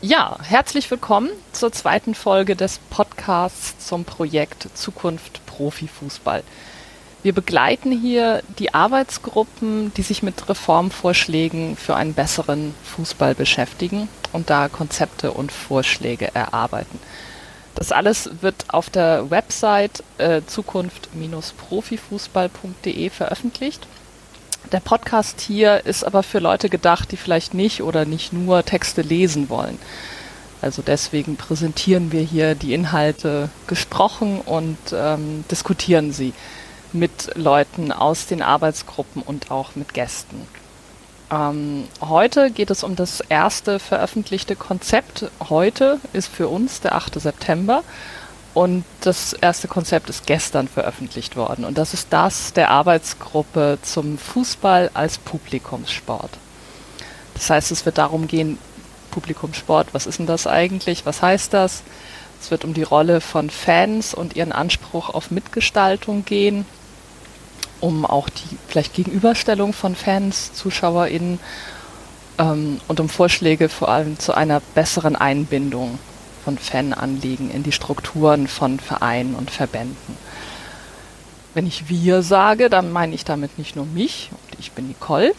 Ja, herzlich willkommen zur zweiten Folge des Podcasts zum Projekt Zukunft Profifußball. Wir begleiten hier die Arbeitsgruppen, die sich mit Reformvorschlägen für einen besseren Fußball beschäftigen und da Konzepte und Vorschläge erarbeiten. Das alles wird auf der Website äh, zukunft-profifußball.de veröffentlicht. Der Podcast hier ist aber für Leute gedacht, die vielleicht nicht oder nicht nur Texte lesen wollen. Also deswegen präsentieren wir hier die Inhalte gesprochen und ähm, diskutieren sie mit Leuten aus den Arbeitsgruppen und auch mit Gästen. Ähm, heute geht es um das erste veröffentlichte Konzept. Heute ist für uns der 8. September und das erste Konzept ist gestern veröffentlicht worden. Und das ist das der Arbeitsgruppe zum Fußball als Publikumssport. Das heißt, es wird darum gehen, Publikumssport, was ist denn das eigentlich? Was heißt das? Es wird um die Rolle von Fans und ihren Anspruch auf Mitgestaltung gehen um auch die vielleicht Gegenüberstellung von Fans, ZuschauerInnen ähm, und um Vorschläge vor allem zu einer besseren Einbindung von Fananliegen in die Strukturen von Vereinen und Verbänden. Wenn ich wir sage, dann meine ich damit nicht nur mich, und ich bin Nicole,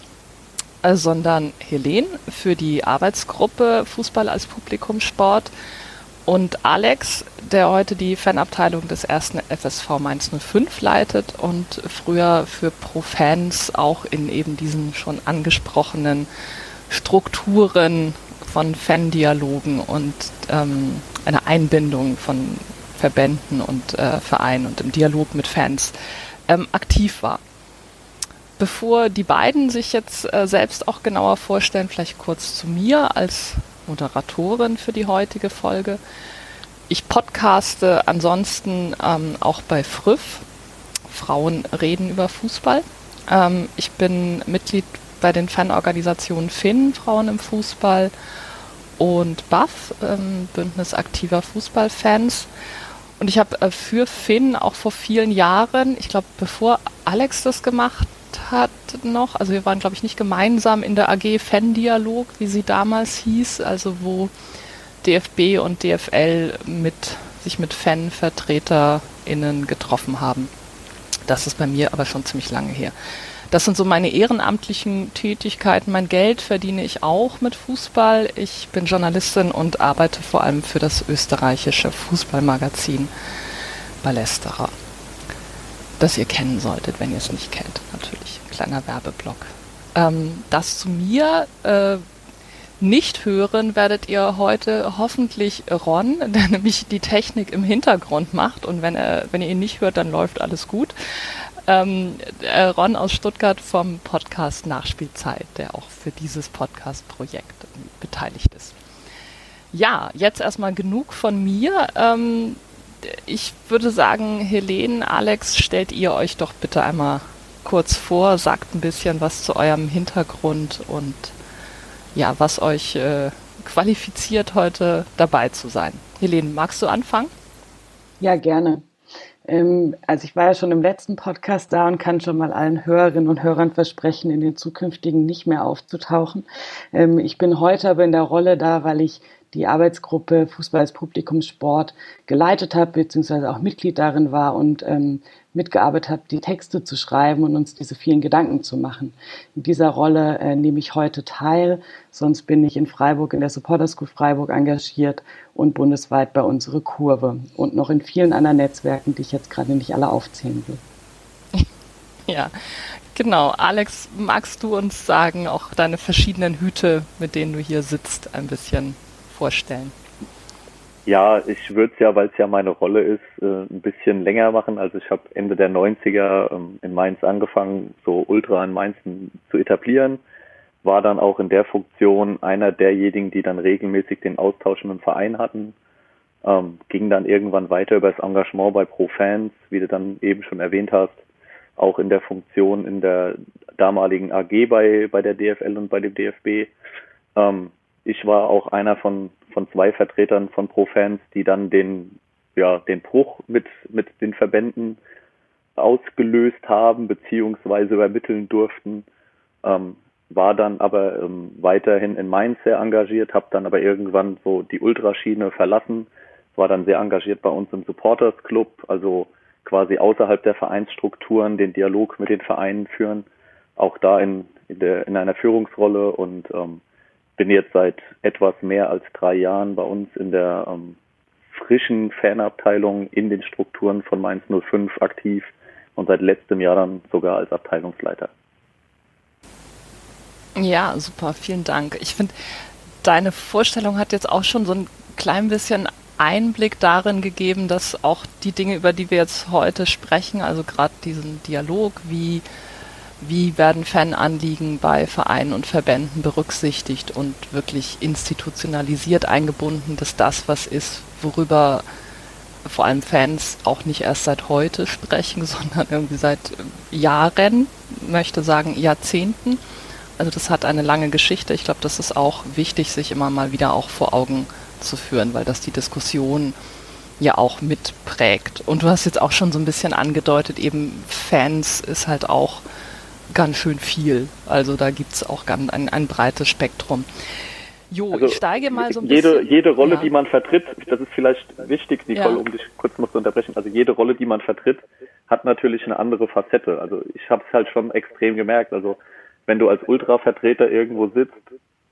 äh, sondern Helene für die Arbeitsgruppe Fußball als Publikumssport und Alex, der heute die Fanabteilung des ersten FSV Mainz 05 leitet und früher für Pro-Fans auch in eben diesen schon angesprochenen Strukturen von Fandialogen und ähm, einer Einbindung von Verbänden und äh, Vereinen und im Dialog mit Fans ähm, aktiv war. Bevor die beiden sich jetzt äh, selbst auch genauer vorstellen, vielleicht kurz zu mir als Moderatorin für die heutige Folge. Ich podcaste ansonsten ähm, auch bei Früff. Frauen reden über Fußball. Ähm, ich bin Mitglied bei den Fanorganisationen Finn, Frauen im Fußball und BAF, ähm, Bündnis aktiver Fußballfans. Und ich habe äh, für Finn auch vor vielen Jahren, ich glaube, bevor Alex das gemacht hat noch, also wir waren, glaube ich, nicht gemeinsam in der AG Fan-Dialog, wie sie damals hieß, also wo DFB und DFL mit, sich mit Fan-VertreterInnen getroffen haben. Das ist bei mir aber schon ziemlich lange her. Das sind so meine ehrenamtlichen Tätigkeiten. Mein Geld verdiene ich auch mit Fußball. Ich bin Journalistin und arbeite vor allem für das österreichische Fußballmagazin Ballesterer das ihr kennen solltet, wenn ihr es nicht kennt, natürlich. Kleiner Werbeblock. Ähm, das zu mir äh, nicht hören werdet ihr heute hoffentlich Ron, der nämlich die Technik im Hintergrund macht und wenn, er, wenn ihr ihn nicht hört, dann läuft alles gut. Ähm, äh, Ron aus Stuttgart vom Podcast Nachspielzeit, der auch für dieses Podcast-Projekt beteiligt ist. Ja, jetzt erstmal genug von mir. Ähm, ich würde sagen, Helene, Alex, stellt ihr euch doch bitte einmal kurz vor, sagt ein bisschen was zu eurem Hintergrund und ja, was euch äh, qualifiziert, heute dabei zu sein. Helene, magst du anfangen? Ja, gerne. Ähm, also ich war ja schon im letzten Podcast da und kann schon mal allen Hörerinnen und Hörern versprechen, in den zukünftigen nicht mehr aufzutauchen. Ähm, ich bin heute aber in der Rolle da, weil ich die Arbeitsgruppe Fußball als Publikumssport geleitet habe, beziehungsweise auch Mitglied darin war und ähm, mitgearbeitet habe, die Texte zu schreiben und uns diese vielen Gedanken zu machen. In dieser Rolle äh, nehme ich heute teil, sonst bin ich in Freiburg, in der Supporter School Freiburg engagiert und bundesweit bei unserer Kurve und noch in vielen anderen Netzwerken, die ich jetzt gerade nicht alle aufzählen will. Ja, genau. Alex, magst du uns sagen, auch deine verschiedenen Hüte, mit denen du hier sitzt, ein bisschen vorstellen? Ja, ich würde es ja, weil es ja meine Rolle ist, äh, ein bisschen länger machen. Also ich habe Ende der 90er ähm, in Mainz angefangen, so Ultra in Mainz zu etablieren. War dann auch in der Funktion einer derjenigen, die dann regelmäßig den Austausch mit dem Verein hatten. Ähm, ging dann irgendwann weiter über das Engagement bei Pro Fans, wie du dann eben schon erwähnt hast. Auch in der Funktion in der damaligen AG bei, bei der DFL und bei dem DFB. Ähm, ich war auch einer von, von zwei Vertretern von Pro-Fans, die dann den, ja, den Bruch mit, mit den Verbänden ausgelöst haben, beziehungsweise übermitteln durften. Ähm, war dann aber ähm, weiterhin in Mainz sehr engagiert, habe dann aber irgendwann so die Ultraschiene verlassen, war dann sehr engagiert bei uns im Supporters Club, also quasi außerhalb der Vereinsstrukturen den Dialog mit den Vereinen führen, auch da in, in, der, in einer Führungsrolle und ähm, bin jetzt seit etwas mehr als drei Jahren bei uns in der ähm, frischen Fanabteilung in den Strukturen von Mainz 05 aktiv und seit letztem Jahr dann sogar als Abteilungsleiter. Ja, super, vielen Dank. Ich finde, deine Vorstellung hat jetzt auch schon so ein klein bisschen Einblick darin gegeben, dass auch die Dinge, über die wir jetzt heute sprechen, also gerade diesen Dialog, wie, wie werden Fananliegen bei Vereinen und Verbänden berücksichtigt und wirklich institutionalisiert eingebunden, dass das was ist, worüber vor allem Fans auch nicht erst seit heute sprechen, sondern irgendwie seit Jahren, möchte sagen Jahrzehnten. Also das hat eine lange Geschichte. Ich glaube, das ist auch wichtig, sich immer mal wieder auch vor Augen zu führen, weil das die Diskussion ja auch mitprägt. Und du hast jetzt auch schon so ein bisschen angedeutet, eben Fans ist halt auch ganz schön viel. Also da gibt es auch ganz ein, ein breites Spektrum. Jo, also ich steige mal so ein jede, bisschen. Jede Rolle, ja. die man vertritt, das ist vielleicht wichtig, Nicole, ja. um dich kurz noch zu unterbrechen. Also jede Rolle, die man vertritt, hat natürlich eine andere Facette. Also ich habe es halt schon extrem gemerkt. Also wenn du als Ultra-Vertreter irgendwo sitzt,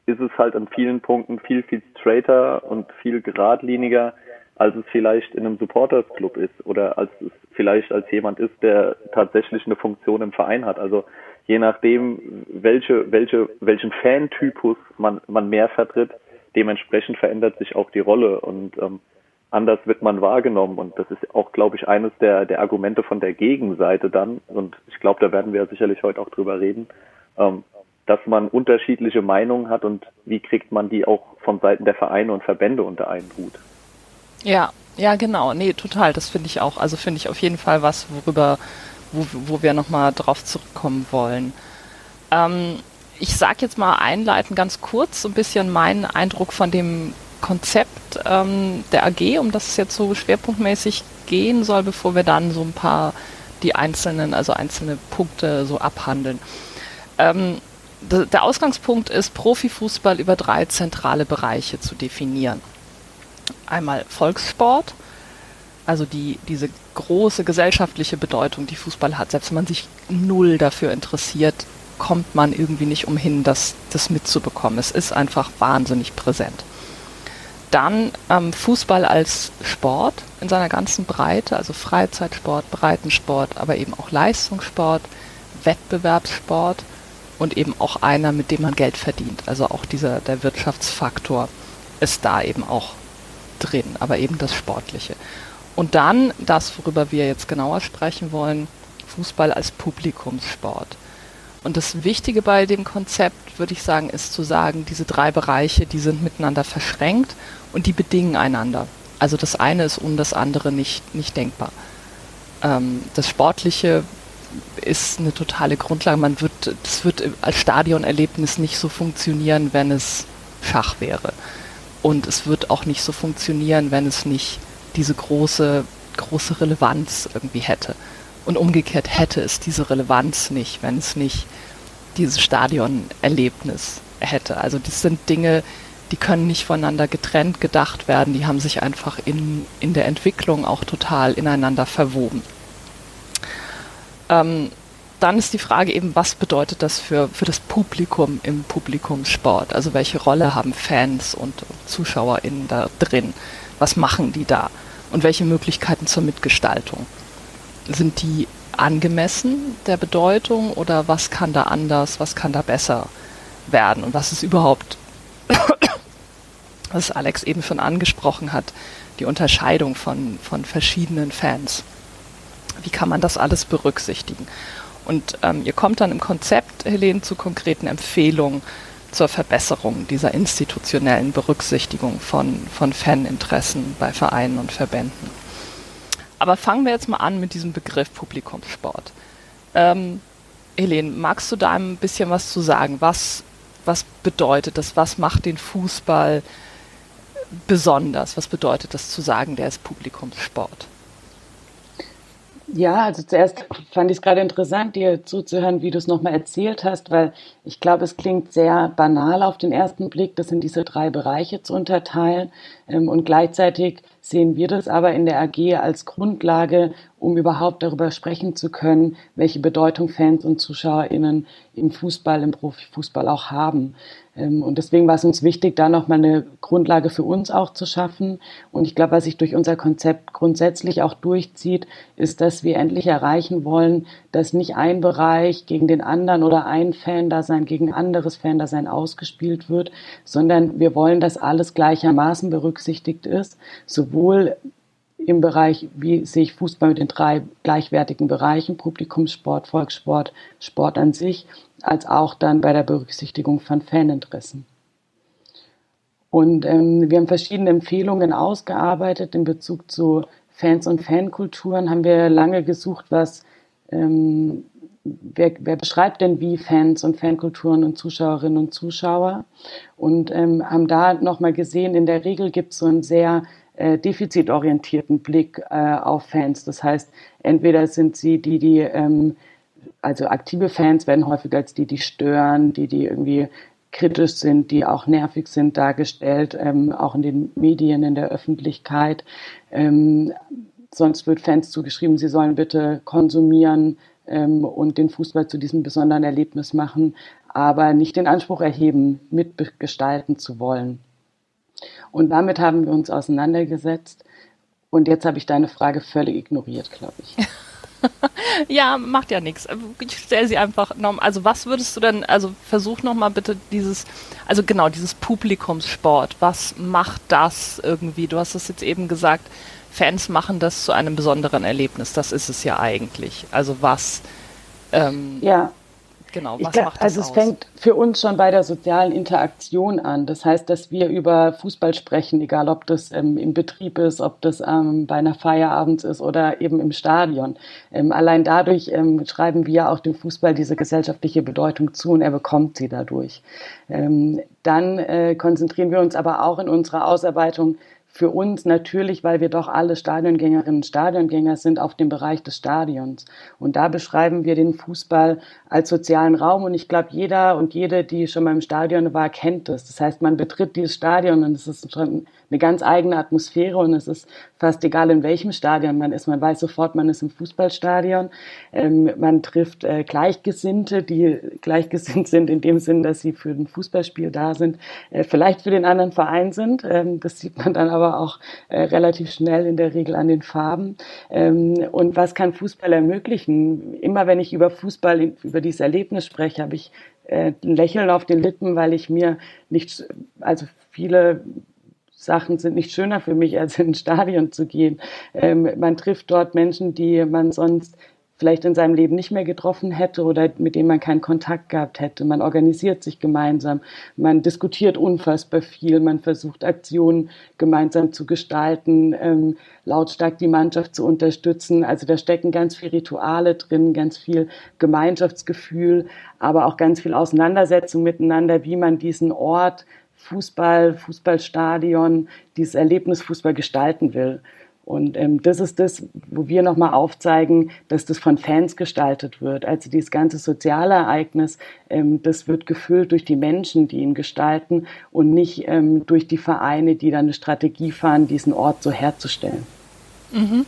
ist es halt an vielen Punkten viel, viel straighter und viel geradliniger, als es vielleicht in einem Supporters-Club ist oder als es vielleicht als jemand ist, der tatsächlich eine Funktion im Verein hat. Also je nachdem, welche, welche, welchen Fantypus man, man mehr vertritt, dementsprechend verändert sich auch die Rolle und ähm, anders wird man wahrgenommen. Und das ist auch, glaube ich, eines der, der Argumente von der Gegenseite dann. Und ich glaube, da werden wir sicherlich heute auch drüber reden, ähm, dass man unterschiedliche Meinungen hat und wie kriegt man die auch von Seiten der Vereine und Verbände unter einen Hut. Ja, ja, genau. Nee, total. Das finde ich auch. Also finde ich auf jeden Fall was, worüber, wo, wo wir nochmal drauf zurückkommen wollen. Ähm, ich sage jetzt mal einleitend ganz kurz so ein bisschen meinen Eindruck von dem Konzept ähm, der AG, um das es jetzt so schwerpunktmäßig gehen soll, bevor wir dann so ein paar die einzelnen, also einzelne Punkte so abhandeln. Ähm, der Ausgangspunkt ist, Profifußball über drei zentrale Bereiche zu definieren. Einmal Volkssport, also die, diese große gesellschaftliche Bedeutung, die Fußball hat. Selbst wenn man sich null dafür interessiert, kommt man irgendwie nicht umhin, das, das mitzubekommen. Es ist einfach wahnsinnig präsent. Dann ähm, Fußball als Sport in seiner ganzen Breite, also Freizeitsport, Breitensport, aber eben auch Leistungssport, Wettbewerbssport und eben auch einer, mit dem man Geld verdient. Also auch dieser, der Wirtschaftsfaktor ist da eben auch drin, aber eben das Sportliche. Und dann das, worüber wir jetzt genauer sprechen wollen, Fußball als Publikumssport. Und das Wichtige bei dem Konzept, würde ich sagen, ist zu sagen, diese drei Bereiche, die sind miteinander verschränkt und die bedingen einander. Also das eine ist ohne das andere nicht, nicht denkbar. Ähm, das Sportliche ist eine totale Grundlage. Man wird, das wird als Stadionerlebnis nicht so funktionieren, wenn es Schach wäre. Und es wird auch nicht so funktionieren, wenn es nicht diese große, große Relevanz irgendwie hätte. Und umgekehrt hätte es diese Relevanz nicht, wenn es nicht dieses Stadionerlebnis hätte. Also das sind Dinge, die können nicht voneinander getrennt gedacht werden, die haben sich einfach in, in der Entwicklung auch total ineinander verwoben. Ähm, dann ist die Frage eben, was bedeutet das für, für das Publikum im Publikumssport? Also welche Rolle haben Fans und ZuschauerInnen da drin? Was machen die da? Und welche Möglichkeiten zur Mitgestaltung? Sind die angemessen der Bedeutung oder was kann da anders, was kann da besser werden? Und was ist überhaupt, was Alex eben schon angesprochen hat, die Unterscheidung von, von verschiedenen Fans? Wie kann man das alles berücksichtigen? Und ähm, ihr kommt dann im Konzept, Helene, zu konkreten Empfehlungen zur Verbesserung dieser institutionellen Berücksichtigung von, von Faninteressen bei Vereinen und Verbänden. Aber fangen wir jetzt mal an mit diesem Begriff Publikumssport. Ähm, Helene, magst du da ein bisschen was zu sagen? Was, was bedeutet das? Was macht den Fußball besonders? Was bedeutet das zu sagen, der ist Publikumssport? Ja, also zuerst fand ich es gerade interessant, dir zuzuhören, wie du es nochmal erzählt hast, weil ich glaube, es klingt sehr banal auf den ersten Blick, das in diese drei Bereiche zu unterteilen. Ähm, und gleichzeitig sehen wir das aber in der AG als Grundlage, um überhaupt darüber sprechen zu können, welche Bedeutung Fans und ZuschauerInnen im Fußball, im Profifußball auch haben. Ähm, und deswegen war es uns wichtig, da nochmal eine Grundlage für uns auch zu schaffen. Und ich glaube, was sich durch unser Konzept grundsätzlich auch durchzieht, ist, dass wir endlich erreichen wollen, dass nicht ein Bereich gegen den anderen oder ein Fan-Dasein gegen anderes Fan-Dasein ausgespielt wird, sondern wir wollen, dass alles gleichermaßen berücksichtigt ist, sowohl im Bereich, wie sehe ich Fußball mit den drei gleichwertigen Bereichen, Publikumssport, Volkssport, Sport an sich, als auch dann bei der Berücksichtigung von Faninteressen. Und ähm, wir haben verschiedene Empfehlungen ausgearbeitet in Bezug zu Fans und Fankulturen. Haben wir lange gesucht, was ähm, wer, wer beschreibt denn wie Fans und Fankulturen und Zuschauerinnen und Zuschauer? Und ähm, haben da nochmal gesehen, in der Regel gibt es so einen sehr äh, defizitorientierten Blick äh, auf Fans. Das heißt, entweder sind sie die, die ähm, also aktive Fans werden häufig als die, die stören, die, die irgendwie kritisch sind, die auch nervig sind, dargestellt, ähm, auch in den Medien, in der Öffentlichkeit. Ähm, sonst wird Fans zugeschrieben, sie sollen bitte konsumieren ähm, und den Fußball zu diesem besonderen Erlebnis machen, aber nicht den Anspruch erheben, mitgestalten zu wollen. Und damit haben wir uns auseinandergesetzt. Und jetzt habe ich deine Frage völlig ignoriert, glaube ich. ja, macht ja nichts. Ich stelle sie einfach noch. Also was würdest du denn, also versuch noch mal bitte dieses, also genau, dieses Publikumssport. Was macht das irgendwie? Du hast es jetzt eben gesagt, Fans machen das zu einem besonderen Erlebnis. Das ist es ja eigentlich. Also was? Ähm, ja. Genau, was glaub, macht das Also es aus? fängt für uns schon bei der sozialen Interaktion an. Das heißt, dass wir über Fußball sprechen, egal ob das ähm, im Betrieb ist, ob das ähm, bei einer Feierabend ist oder eben im Stadion. Ähm, allein dadurch ähm, schreiben wir auch dem Fußball diese gesellschaftliche Bedeutung zu und er bekommt sie dadurch. Ähm, dann äh, konzentrieren wir uns aber auch in unserer Ausarbeitung für uns natürlich, weil wir doch alle Stadiongängerinnen und Stadiongänger sind, auf dem Bereich des Stadions. Und da beschreiben wir den Fußball als sozialen Raum. Und ich glaube, jeder und jede, die schon mal im Stadion war, kennt das. Das heißt, man betritt dieses Stadion und es ist schon eine ganz eigene Atmosphäre und es ist fast egal, in welchem Stadion man ist. Man weiß sofort, man ist im Fußballstadion. Ähm, man trifft äh, Gleichgesinnte, die gleichgesinnt sind in dem Sinn, dass sie für ein Fußballspiel da sind, äh, vielleicht für den anderen Verein sind. Ähm, das sieht man dann aber auch äh, relativ schnell in der Regel an den Farben. Ähm, und was kann Fußball ermöglichen? Immer wenn ich über Fußball, über dieses Erlebnis spreche, habe ich äh, ein Lächeln auf den Lippen, weil ich mir nicht, also viele Sachen sind nicht schöner für mich, als in ein Stadion zu gehen. Ähm, man trifft dort Menschen, die man sonst vielleicht in seinem Leben nicht mehr getroffen hätte oder mit denen man keinen Kontakt gehabt hätte. Man organisiert sich gemeinsam, man diskutiert unfassbar viel, man versucht Aktionen gemeinsam zu gestalten, ähm, lautstark die Mannschaft zu unterstützen. Also da stecken ganz viele Rituale drin, ganz viel Gemeinschaftsgefühl, aber auch ganz viel Auseinandersetzung miteinander, wie man diesen Ort Fußball, Fußballstadion, dieses Erlebnis Fußball gestalten will. Und ähm, das ist das, wo wir nochmal aufzeigen, dass das von Fans gestaltet wird. Also dieses ganze soziale Ereignis, ähm, das wird gefüllt durch die Menschen, die ihn gestalten und nicht ähm, durch die Vereine, die dann eine Strategie fahren, diesen Ort so herzustellen. Mhm.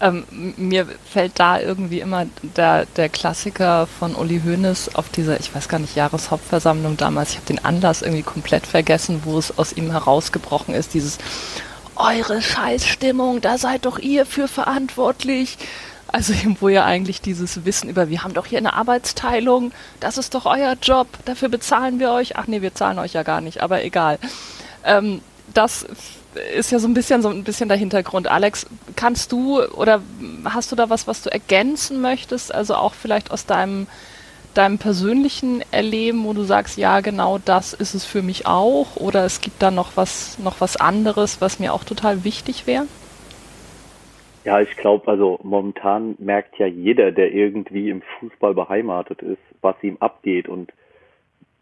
Ähm, mir fällt da irgendwie immer der, der Klassiker von Uli Hoeneß auf dieser, ich weiß gar nicht, Jahreshauptversammlung damals, ich habe den Anlass irgendwie komplett vergessen, wo es aus ihm herausgebrochen ist, dieses eure Scheißstimmung, da seid doch ihr für verantwortlich. Also wo ja eigentlich dieses Wissen über, wir haben doch hier eine Arbeitsteilung, das ist doch euer Job, dafür bezahlen wir euch. Ach nee, wir zahlen euch ja gar nicht, aber egal. Ähm, das ist ja so ein bisschen so ein bisschen der Hintergrund. Alex, kannst du oder hast du da was, was du ergänzen möchtest? Also auch vielleicht aus deinem deinem persönlichen Erleben, wo du sagst, ja, genau das ist es für mich auch, oder es gibt da noch was, noch was anderes, was mir auch total wichtig wäre? Ja, ich glaube, also momentan merkt ja jeder, der irgendwie im Fußball beheimatet ist, was ihm abgeht und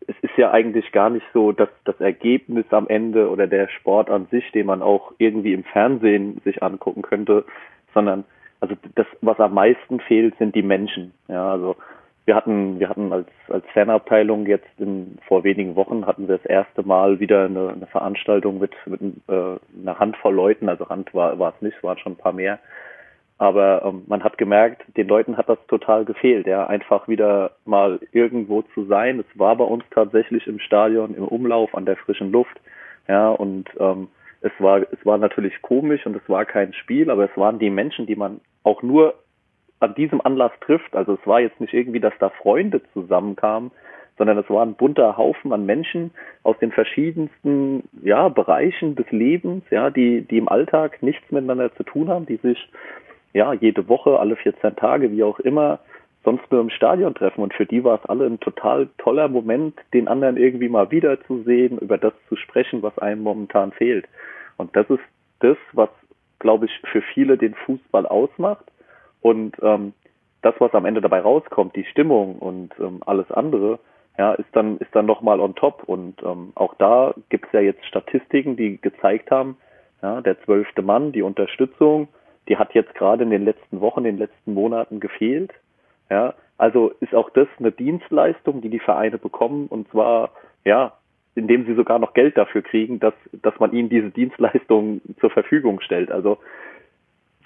es ist ja eigentlich gar nicht so, dass das Ergebnis am Ende oder der Sport an sich, den man auch irgendwie im Fernsehen sich angucken könnte, sondern also das, was am meisten fehlt, sind die Menschen. Ja, also wir hatten, wir hatten als, als Fanabteilung jetzt in, vor wenigen Wochen hatten wir das erste Mal wieder eine, eine Veranstaltung mit, mit äh, einer Handvoll Leuten, also Hand war, war es nicht, es waren schon ein paar mehr. Aber ähm, man hat gemerkt, den Leuten hat das total gefehlt, ja, einfach wieder mal irgendwo zu sein. Es war bei uns tatsächlich im Stadion, im Umlauf, an der frischen Luft, ja, und ähm, es war, es war natürlich komisch und es war kein Spiel, aber es waren die Menschen, die man auch nur an diesem Anlass trifft. Also es war jetzt nicht irgendwie, dass da Freunde zusammenkamen, sondern es war ein bunter Haufen an Menschen aus den verschiedensten ja, Bereichen des Lebens, ja, die, die im Alltag nichts miteinander zu tun haben, die sich ja jede Woche, alle 14 Tage, wie auch immer, sonst nur im Stadion treffen. Und für die war es alle ein total toller Moment, den anderen irgendwie mal wiederzusehen, über das zu sprechen, was einem momentan fehlt. Und das ist das, was, glaube ich, für viele den Fußball ausmacht und ähm, das, was am Ende dabei rauskommt, die Stimmung und ähm, alles andere, ja, ist dann ist dann nochmal on top. Und ähm, auch da gibt es ja jetzt Statistiken, die gezeigt haben, ja, der zwölfte Mann, die Unterstützung, die hat jetzt gerade in den letzten Wochen, in den letzten Monaten gefehlt. Ja, also ist auch das eine Dienstleistung, die die Vereine bekommen und zwar ja, indem sie sogar noch Geld dafür kriegen, dass dass man ihnen diese Dienstleistung zur Verfügung stellt. Also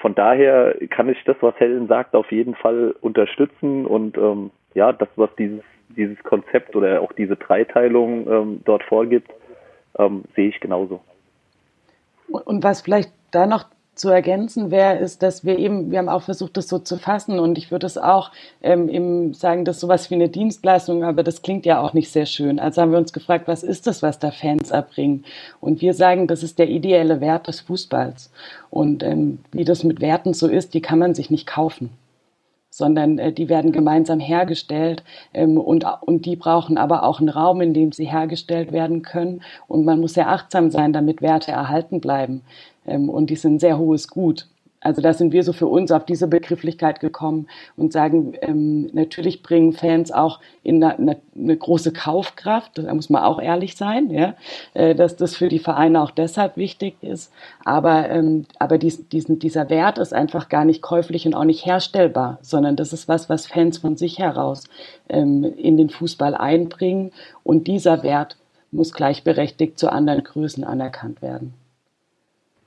von daher kann ich das, was Helen sagt, auf jeden Fall unterstützen und ähm, ja, das, was dieses, dieses Konzept oder auch diese Dreiteilung ähm, dort vorgibt, ähm, sehe ich genauso. Und was vielleicht da noch zu ergänzen wäre, ist, dass wir eben, wir haben auch versucht, das so zu fassen und ich würde es auch ähm, eben sagen, dass sowas wie eine Dienstleistung, aber das klingt ja auch nicht sehr schön. Also haben wir uns gefragt, was ist das, was da Fans erbringen? Und wir sagen, das ist der ideelle Wert des Fußballs. Und ähm, wie das mit Werten so ist, die kann man sich nicht kaufen sondern äh, die werden gemeinsam hergestellt ähm, und, und die brauchen aber auch einen Raum, in dem sie hergestellt werden können. Und man muss sehr achtsam sein, damit Werte erhalten bleiben. Ähm, und die sind ein sehr hohes Gut. Also da sind wir so für uns auf diese Begrifflichkeit gekommen und sagen, ähm, natürlich bringen Fans auch in eine, eine, große Kaufkraft, da muss man auch ehrlich sein, ja, äh, dass das für die Vereine auch deshalb wichtig ist. Aber, ähm, aber dies, diesen, dieser Wert ist einfach gar nicht käuflich und auch nicht herstellbar, sondern das ist was, was Fans von sich heraus ähm, in den Fußball einbringen und dieser Wert muss gleichberechtigt zu anderen Größen anerkannt werden.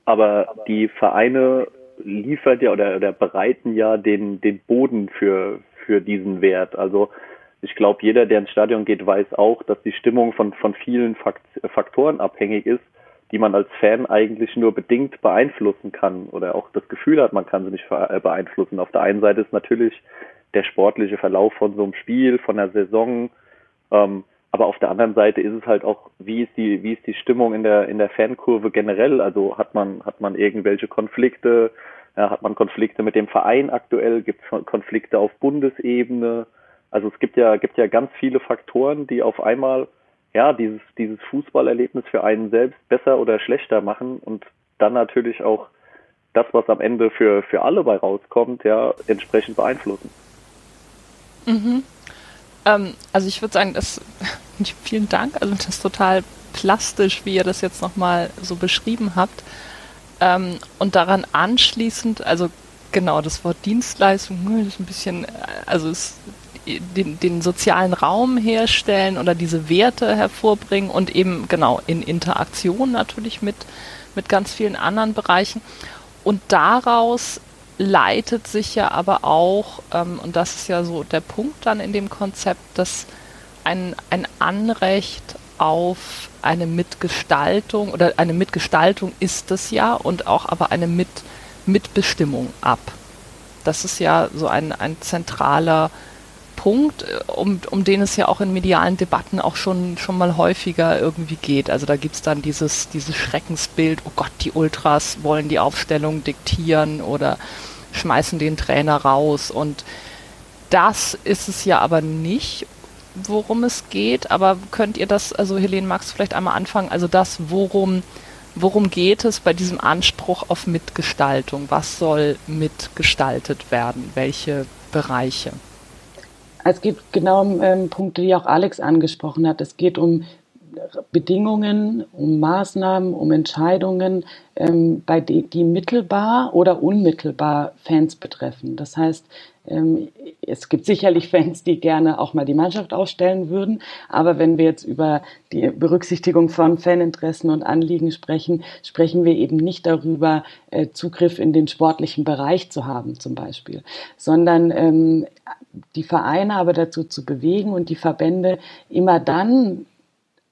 Aber die Vereine liefert ja oder, oder bereiten ja den, den Boden für, für diesen Wert. Also ich glaube, jeder, der ins Stadion geht, weiß auch, dass die Stimmung von, von vielen Faktoren abhängig ist, die man als Fan eigentlich nur bedingt beeinflussen kann oder auch das Gefühl hat, man kann sie nicht äh, beeinflussen. Auf der einen Seite ist natürlich der sportliche Verlauf von so einem Spiel, von der Saison, ähm, aber auf der anderen Seite ist es halt auch, wie ist die, wie ist die Stimmung in der, in der Fankurve generell? Also hat man, hat man irgendwelche Konflikte? Ja, hat man Konflikte mit dem Verein aktuell? Gibt es Konflikte auf Bundesebene? Also es gibt ja, gibt ja ganz viele Faktoren, die auf einmal, ja, dieses, dieses Fußballerlebnis für einen selbst besser oder schlechter machen und dann natürlich auch das, was am Ende für, für alle bei rauskommt, ja, entsprechend beeinflussen. Mhm. Ähm, also ich würde sagen, das vielen Dank. Also das ist total plastisch, wie ihr das jetzt nochmal so beschrieben habt. Ähm, und daran anschließend, also genau, das Wort Dienstleistung, hm, ist ein bisschen, äh, also es, den, den sozialen Raum herstellen oder diese Werte hervorbringen und eben genau in Interaktion natürlich mit, mit ganz vielen anderen Bereichen. Und daraus leitet sich ja aber auch, ähm, und das ist ja so der Punkt dann in dem Konzept, dass ein, ein Anrecht auf eine Mitgestaltung oder eine Mitgestaltung ist es ja und auch aber eine Mit, Mitbestimmung ab. Das ist ja so ein, ein zentraler Punkt, äh, um, um den es ja auch in medialen Debatten auch schon, schon mal häufiger irgendwie geht. Also da gibt es dann dieses, dieses Schreckensbild, oh Gott, die Ultras wollen die Aufstellung diktieren oder schmeißen den Trainer raus. Und das ist es ja aber nicht worum es geht, aber könnt ihr das, also Helene, magst du vielleicht einmal anfangen, also das, worum, worum geht es bei diesem Anspruch auf Mitgestaltung? Was soll mitgestaltet werden? Welche Bereiche? Es geht genau um ähm, Punkte, die auch Alex angesprochen hat. Es geht um Bedingungen, um Maßnahmen, um Entscheidungen, ähm, bei die, die mittelbar oder unmittelbar Fans betreffen. Das heißt, es gibt sicherlich Fans, die gerne auch mal die Mannschaft aufstellen würden. Aber wenn wir jetzt über die Berücksichtigung von Faninteressen und Anliegen sprechen, sprechen wir eben nicht darüber, äh, Zugriff in den sportlichen Bereich zu haben, zum Beispiel, sondern ähm, die Vereine aber dazu zu bewegen und die Verbände immer dann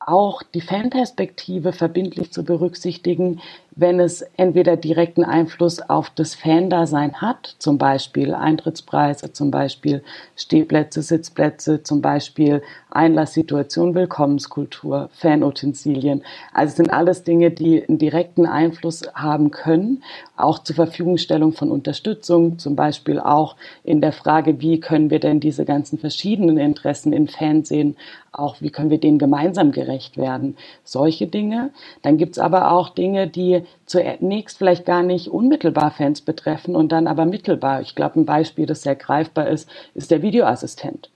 auch die Fanperspektive verbindlich zu berücksichtigen, wenn es entweder direkten Einfluss auf das Fandasein hat, zum Beispiel Eintrittspreise, zum Beispiel Stehplätze, Sitzplätze, zum Beispiel Einlasssituation, Willkommenskultur, Fanutensilien. Also es sind alles Dinge, die einen direkten Einfluss haben können, auch zur Verfügungstellung von Unterstützung, zum Beispiel auch in der Frage, wie können wir denn diese ganzen verschiedenen Interessen in Fernsehen, auch wie können wir denen gemeinsam gerecht werden. Solche Dinge. Dann gibt's aber auch Dinge, die zunächst vielleicht gar nicht unmittelbar Fans betreffen und dann aber mittelbar. Ich glaube, ein Beispiel, das sehr greifbar ist, ist der Videoassistent.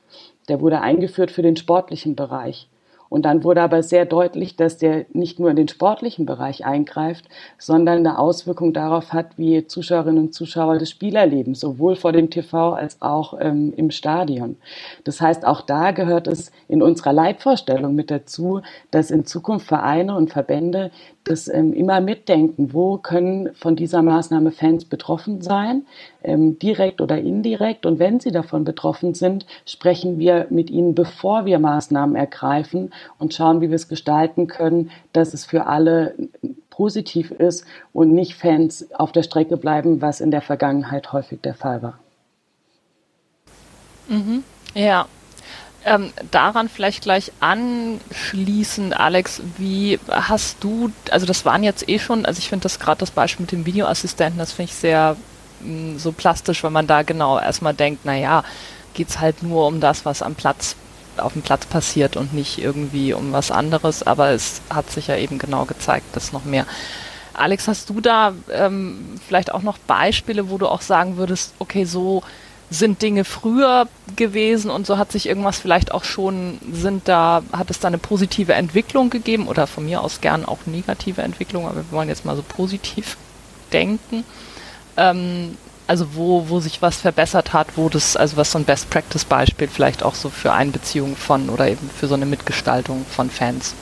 Der wurde eingeführt für den sportlichen Bereich. Und dann wurde aber sehr deutlich, dass der nicht nur in den sportlichen Bereich eingreift, sondern eine Auswirkung darauf hat, wie Zuschauerinnen und Zuschauer das Spiel erleben, sowohl vor dem TV als auch ähm, im Stadion. Das heißt, auch da gehört es in unserer Leitvorstellung mit dazu, dass in Zukunft Vereine und Verbände das ähm, immer mitdenken. Wo können von dieser Maßnahme Fans betroffen sein, ähm, direkt oder indirekt? Und wenn sie davon betroffen sind, sprechen wir mit ihnen, bevor wir Maßnahmen ergreifen und schauen, wie wir es gestalten können, dass es für alle positiv ist und nicht Fans auf der Strecke bleiben, was in der Vergangenheit häufig der Fall war. Mhm. Ja, ähm, daran vielleicht gleich anschließend, Alex, wie hast du, also das waren jetzt eh schon, also ich finde das gerade das Beispiel mit dem Videoassistenten, das finde ich sehr mh, mm, so plastisch, weil man da genau erstmal denkt, naja, geht es halt nur um das, was am Platz, auf dem Platz passiert und nicht irgendwie um was anderes, aber es hat sich ja eben genau gezeigt, dass noch mehr. Alex, hast du da ähm, vielleicht auch noch Beispiele, wo du auch sagen würdest, okay, so sind Dinge früher gewesen und so hat sich irgendwas vielleicht auch schon, sind da, hat es da eine positive Entwicklung gegeben oder von mir aus gern auch negative Entwicklung, aber wir wollen jetzt mal so positiv denken. Ähm, also wo, wo sich was verbessert hat, wo das, also was so ein Best-Practice-Beispiel vielleicht auch so für Einbeziehung von oder eben für so eine Mitgestaltung von Fans.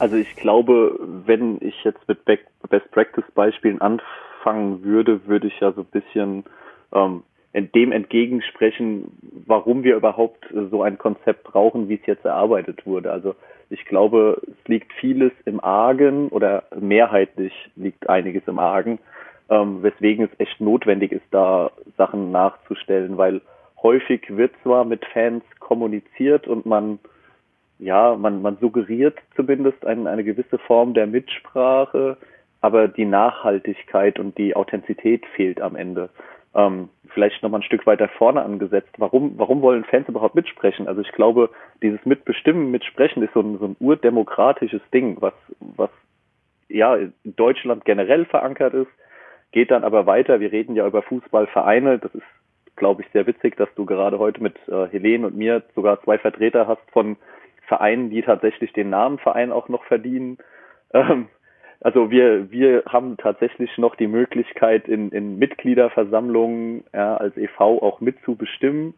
Also ich glaube, wenn ich jetzt mit Best-Practice-Beispielen anfangen würde, würde ich ja so ein bisschen ähm, dem entgegensprechen, warum wir überhaupt so ein Konzept brauchen, wie es jetzt erarbeitet wurde. Also ich glaube, es liegt vieles im Argen oder mehrheitlich liegt einiges im Argen, ähm, weswegen es echt notwendig ist, da Sachen nachzustellen, weil häufig wird zwar mit Fans kommuniziert und man ja, man, man suggeriert zumindest ein, eine gewisse Form der Mitsprache, aber die Nachhaltigkeit und die Authentizität fehlt am Ende ähm, vielleicht nochmal ein Stück weiter vorne angesetzt. Warum, warum wollen Fans überhaupt mitsprechen? Also ich glaube, dieses Mitbestimmen, Mitsprechen ist so ein, so ein urdemokratisches Ding, was, was ja in Deutschland generell verankert ist, geht dann aber weiter. Wir reden ja über Fußballvereine. Das ist, glaube ich, sehr witzig, dass du gerade heute mit äh, Helene und mir sogar zwei Vertreter hast von Vereinen, die tatsächlich den Namen Verein auch noch verdienen. Ähm, also wir, wir haben tatsächlich noch die Möglichkeit, in, in Mitgliederversammlungen ja, als e.V. auch mitzubestimmen,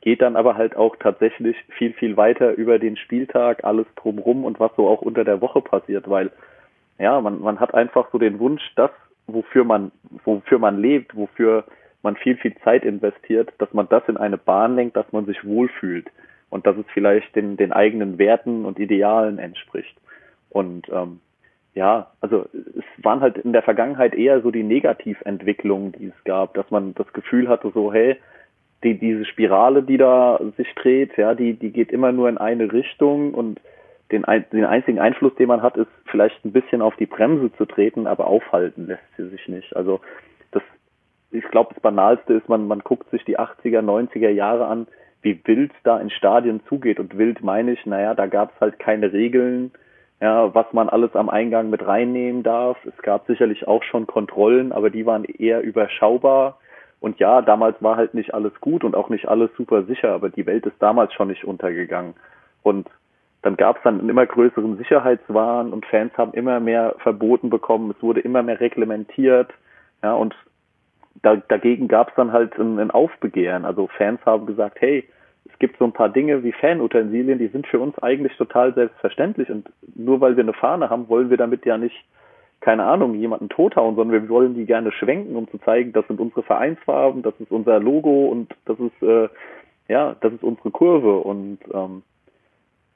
geht dann aber halt auch tatsächlich viel, viel weiter über den Spieltag, alles drumrum und was so auch unter der Woche passiert, weil ja, man, man hat einfach so den Wunsch, das, wofür man, wofür man lebt, wofür man viel, viel Zeit investiert, dass man das in eine Bahn lenkt, dass man sich wohlfühlt und dass es vielleicht den, den eigenen Werten und Idealen entspricht. Und ähm, ja, also es waren halt in der Vergangenheit eher so die Negativentwicklungen, die es gab, dass man das Gefühl hatte, so, hey, die, diese Spirale, die da sich dreht, ja, die, die geht immer nur in eine Richtung und den, den einzigen Einfluss, den man hat, ist vielleicht ein bisschen auf die Bremse zu treten, aber aufhalten lässt sie sich nicht. Also das, ich glaube, das Banalste ist, man, man guckt sich die 80er, 90er Jahre an, wie wild da in Stadien zugeht. Und wild meine ich, naja, da gab es halt keine Regeln, ja, was man alles am Eingang mit reinnehmen darf. Es gab sicherlich auch schon Kontrollen, aber die waren eher überschaubar. Und ja, damals war halt nicht alles gut und auch nicht alles super sicher, aber die Welt ist damals schon nicht untergegangen. Und dann gab es dann einen immer größeren Sicherheitswahn und Fans haben immer mehr verboten bekommen, es wurde immer mehr reglementiert, ja, und da, dagegen gab es dann halt ein, ein Aufbegehren. Also Fans haben gesagt, hey, gibt so ein paar Dinge wie Fanutensilien, die sind für uns eigentlich total selbstverständlich und nur weil wir eine Fahne haben, wollen wir damit ja nicht, keine Ahnung, jemanden tothauen, sondern wir wollen die gerne schwenken, um zu zeigen, das sind unsere Vereinsfarben, das ist unser Logo und das ist äh, ja, das ist unsere Kurve und ähm,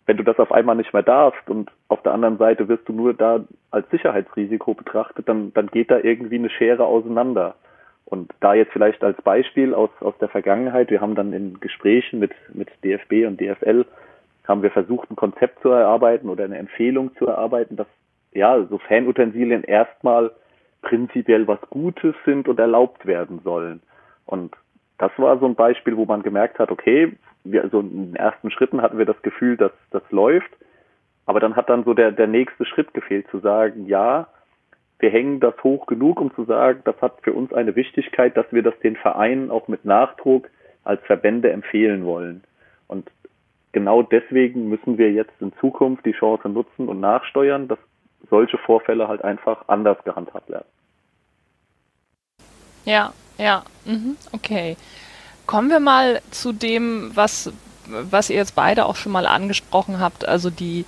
wenn du das auf einmal nicht mehr darfst und auf der anderen Seite wirst du nur da als Sicherheitsrisiko betrachtet, dann, dann geht da irgendwie eine Schere auseinander. Und da jetzt vielleicht als Beispiel aus, aus der Vergangenheit, wir haben dann in Gesprächen mit, mit DFB und DFL, haben wir versucht, ein Konzept zu erarbeiten oder eine Empfehlung zu erarbeiten, dass ja, so Fanutensilien erstmal prinzipiell was Gutes sind und erlaubt werden sollen. Und das war so ein Beispiel, wo man gemerkt hat, okay, wir, also in den ersten Schritten hatten wir das Gefühl, dass das läuft, aber dann hat dann so der, der nächste Schritt gefehlt, zu sagen, ja, wir hängen das hoch genug, um zu sagen, das hat für uns eine Wichtigkeit, dass wir das den Vereinen auch mit Nachdruck als Verbände empfehlen wollen. Und genau deswegen müssen wir jetzt in Zukunft die Chance nutzen und nachsteuern, dass solche Vorfälle halt einfach anders gehandhabt werden. Ja, ja, mhm, okay. Kommen wir mal zu dem, was, was ihr jetzt beide auch schon mal angesprochen habt, also die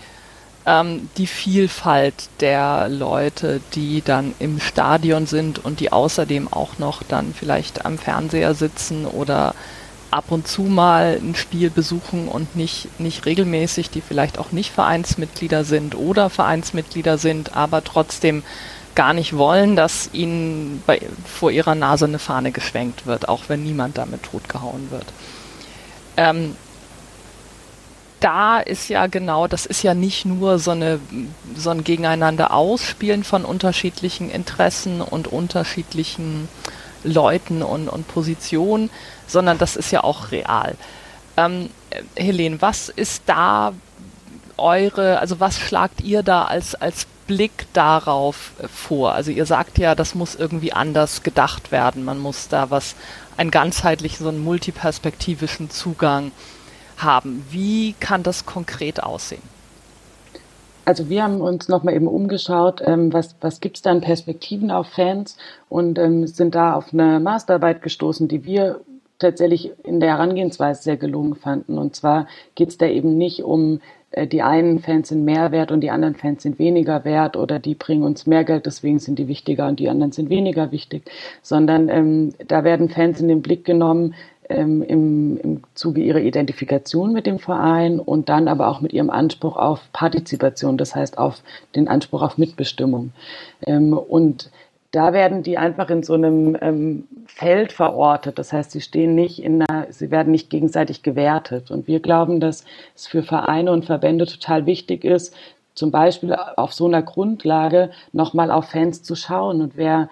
ähm, die Vielfalt der Leute, die dann im Stadion sind und die außerdem auch noch dann vielleicht am Fernseher sitzen oder ab und zu mal ein Spiel besuchen und nicht, nicht regelmäßig, die vielleicht auch nicht Vereinsmitglieder sind oder Vereinsmitglieder sind, aber trotzdem gar nicht wollen, dass ihnen bei, vor ihrer Nase eine Fahne geschwenkt wird, auch wenn niemand damit totgehauen wird. Ähm, da ist ja genau, das ist ja nicht nur so, eine, so ein Gegeneinander ausspielen von unterschiedlichen Interessen und unterschiedlichen Leuten und, und Positionen, sondern das ist ja auch real. Ähm, Helene, was ist da eure, also was schlagt ihr da als, als Blick darauf vor? Also ihr sagt ja, das muss irgendwie anders gedacht werden. Man muss da was, einen ganzheitlichen, so einen multiperspektivischen Zugang haben. Wie kann das konkret aussehen? Also wir haben uns nochmal eben umgeschaut, ähm, was, was gibt es da an Perspektiven auf Fans und ähm, sind da auf eine Masterarbeit gestoßen, die wir tatsächlich in der Herangehensweise sehr gelungen fanden. Und zwar geht es da eben nicht um äh, die einen Fans sind mehr wert und die anderen Fans sind weniger wert oder die bringen uns mehr Geld, deswegen sind die wichtiger und die anderen sind weniger wichtig, sondern ähm, da werden Fans in den Blick genommen, ähm, im, im Zuge ihrer Identifikation mit dem Verein und dann aber auch mit ihrem Anspruch auf Partizipation, das heißt auf den Anspruch auf Mitbestimmung. Ähm, und da werden die einfach in so einem ähm, Feld verortet. Das heißt, sie stehen nicht in einer, sie werden nicht gegenseitig gewertet. Und wir glauben, dass es für Vereine und Verbände total wichtig ist, zum Beispiel auf so einer Grundlage nochmal auf Fans zu schauen und wer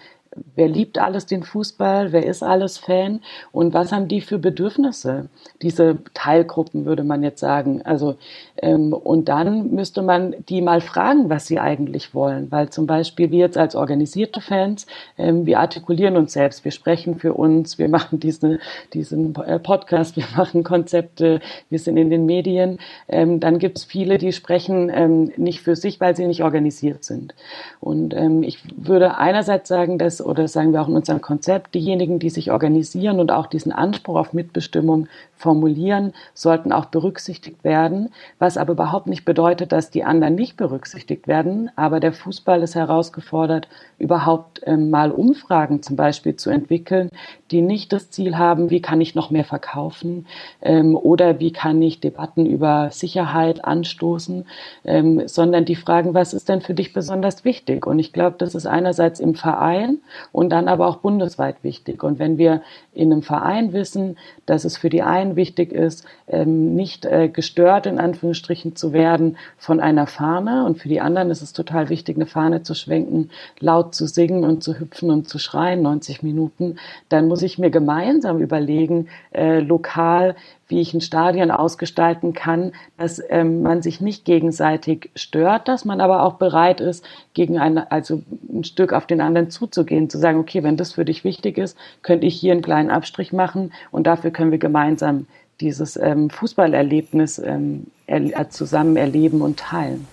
wer liebt alles den Fußball, wer ist alles Fan und was haben die für Bedürfnisse? Diese Teilgruppen würde man jetzt sagen. Also ähm, und dann müsste man die mal fragen, was sie eigentlich wollen, weil zum Beispiel wir jetzt als organisierte Fans, ähm, wir artikulieren uns selbst, wir sprechen für uns, wir machen diese, diesen äh, Podcast, wir machen Konzepte, wir sind in den Medien. Ähm, dann gibt es viele, die sprechen ähm, nicht für sich, weil sie nicht organisiert sind. Und ähm, ich würde einerseits sagen, dass oder sagen wir auch in unserem Konzept, diejenigen, die sich organisieren und auch diesen Anspruch auf Mitbestimmung formulieren, sollten auch berücksichtigt werden, was aber überhaupt nicht bedeutet, dass die anderen nicht berücksichtigt werden. Aber der Fußball ist herausgefordert, überhaupt ähm, mal Umfragen zum Beispiel zu entwickeln, die nicht das Ziel haben, wie kann ich noch mehr verkaufen ähm, oder wie kann ich Debatten über Sicherheit anstoßen, ähm, sondern die fragen, was ist denn für dich besonders wichtig? Und ich glaube, das ist einerseits im Verein und dann aber auch bundesweit wichtig. Und wenn wir in einem Verein wissen, dass es für die einen wichtig ist, ähm, nicht äh, gestört in Anführungsstrichen zu werden von einer Fahne. Und für die anderen ist es total wichtig, eine Fahne zu schwenken, laut zu singen und zu hüpfen und zu schreien 90 Minuten, dann muss ich mir gemeinsam überlegen, äh, lokal, wie ich ein Stadion ausgestalten kann, dass ähm, man sich nicht gegenseitig stört, dass man aber auch bereit ist, gegen ein, also ein Stück auf den anderen zuzugehen, zu sagen, okay, wenn das für dich wichtig ist, könnte ich hier einen kleinen Abstrich machen und dafür können wir gemeinsam dieses ähm, Fußballerlebnis ähm, er, zusammen erleben und teilen.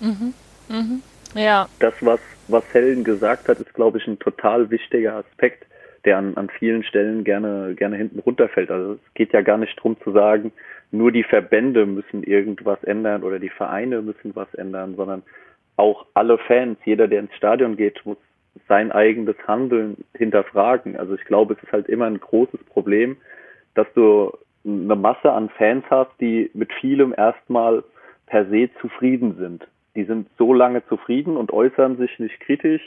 Mhm. Mhm. Ja. Das, was, was Helen gesagt hat, ist, glaube ich, ein total wichtiger Aspekt, der an, an vielen Stellen gerne, gerne hinten runterfällt. Also es geht ja gar nicht darum zu sagen, nur die Verbände müssen irgendwas ändern oder die Vereine müssen was ändern, sondern auch alle Fans, jeder, der ins Stadion geht, muss sein eigenes Handeln hinterfragen. Also ich glaube, es ist halt immer ein großes Problem, dass du eine Masse an Fans hast, die mit vielem erstmal per se zufrieden sind. Die sind so lange zufrieden und äußern sich nicht kritisch,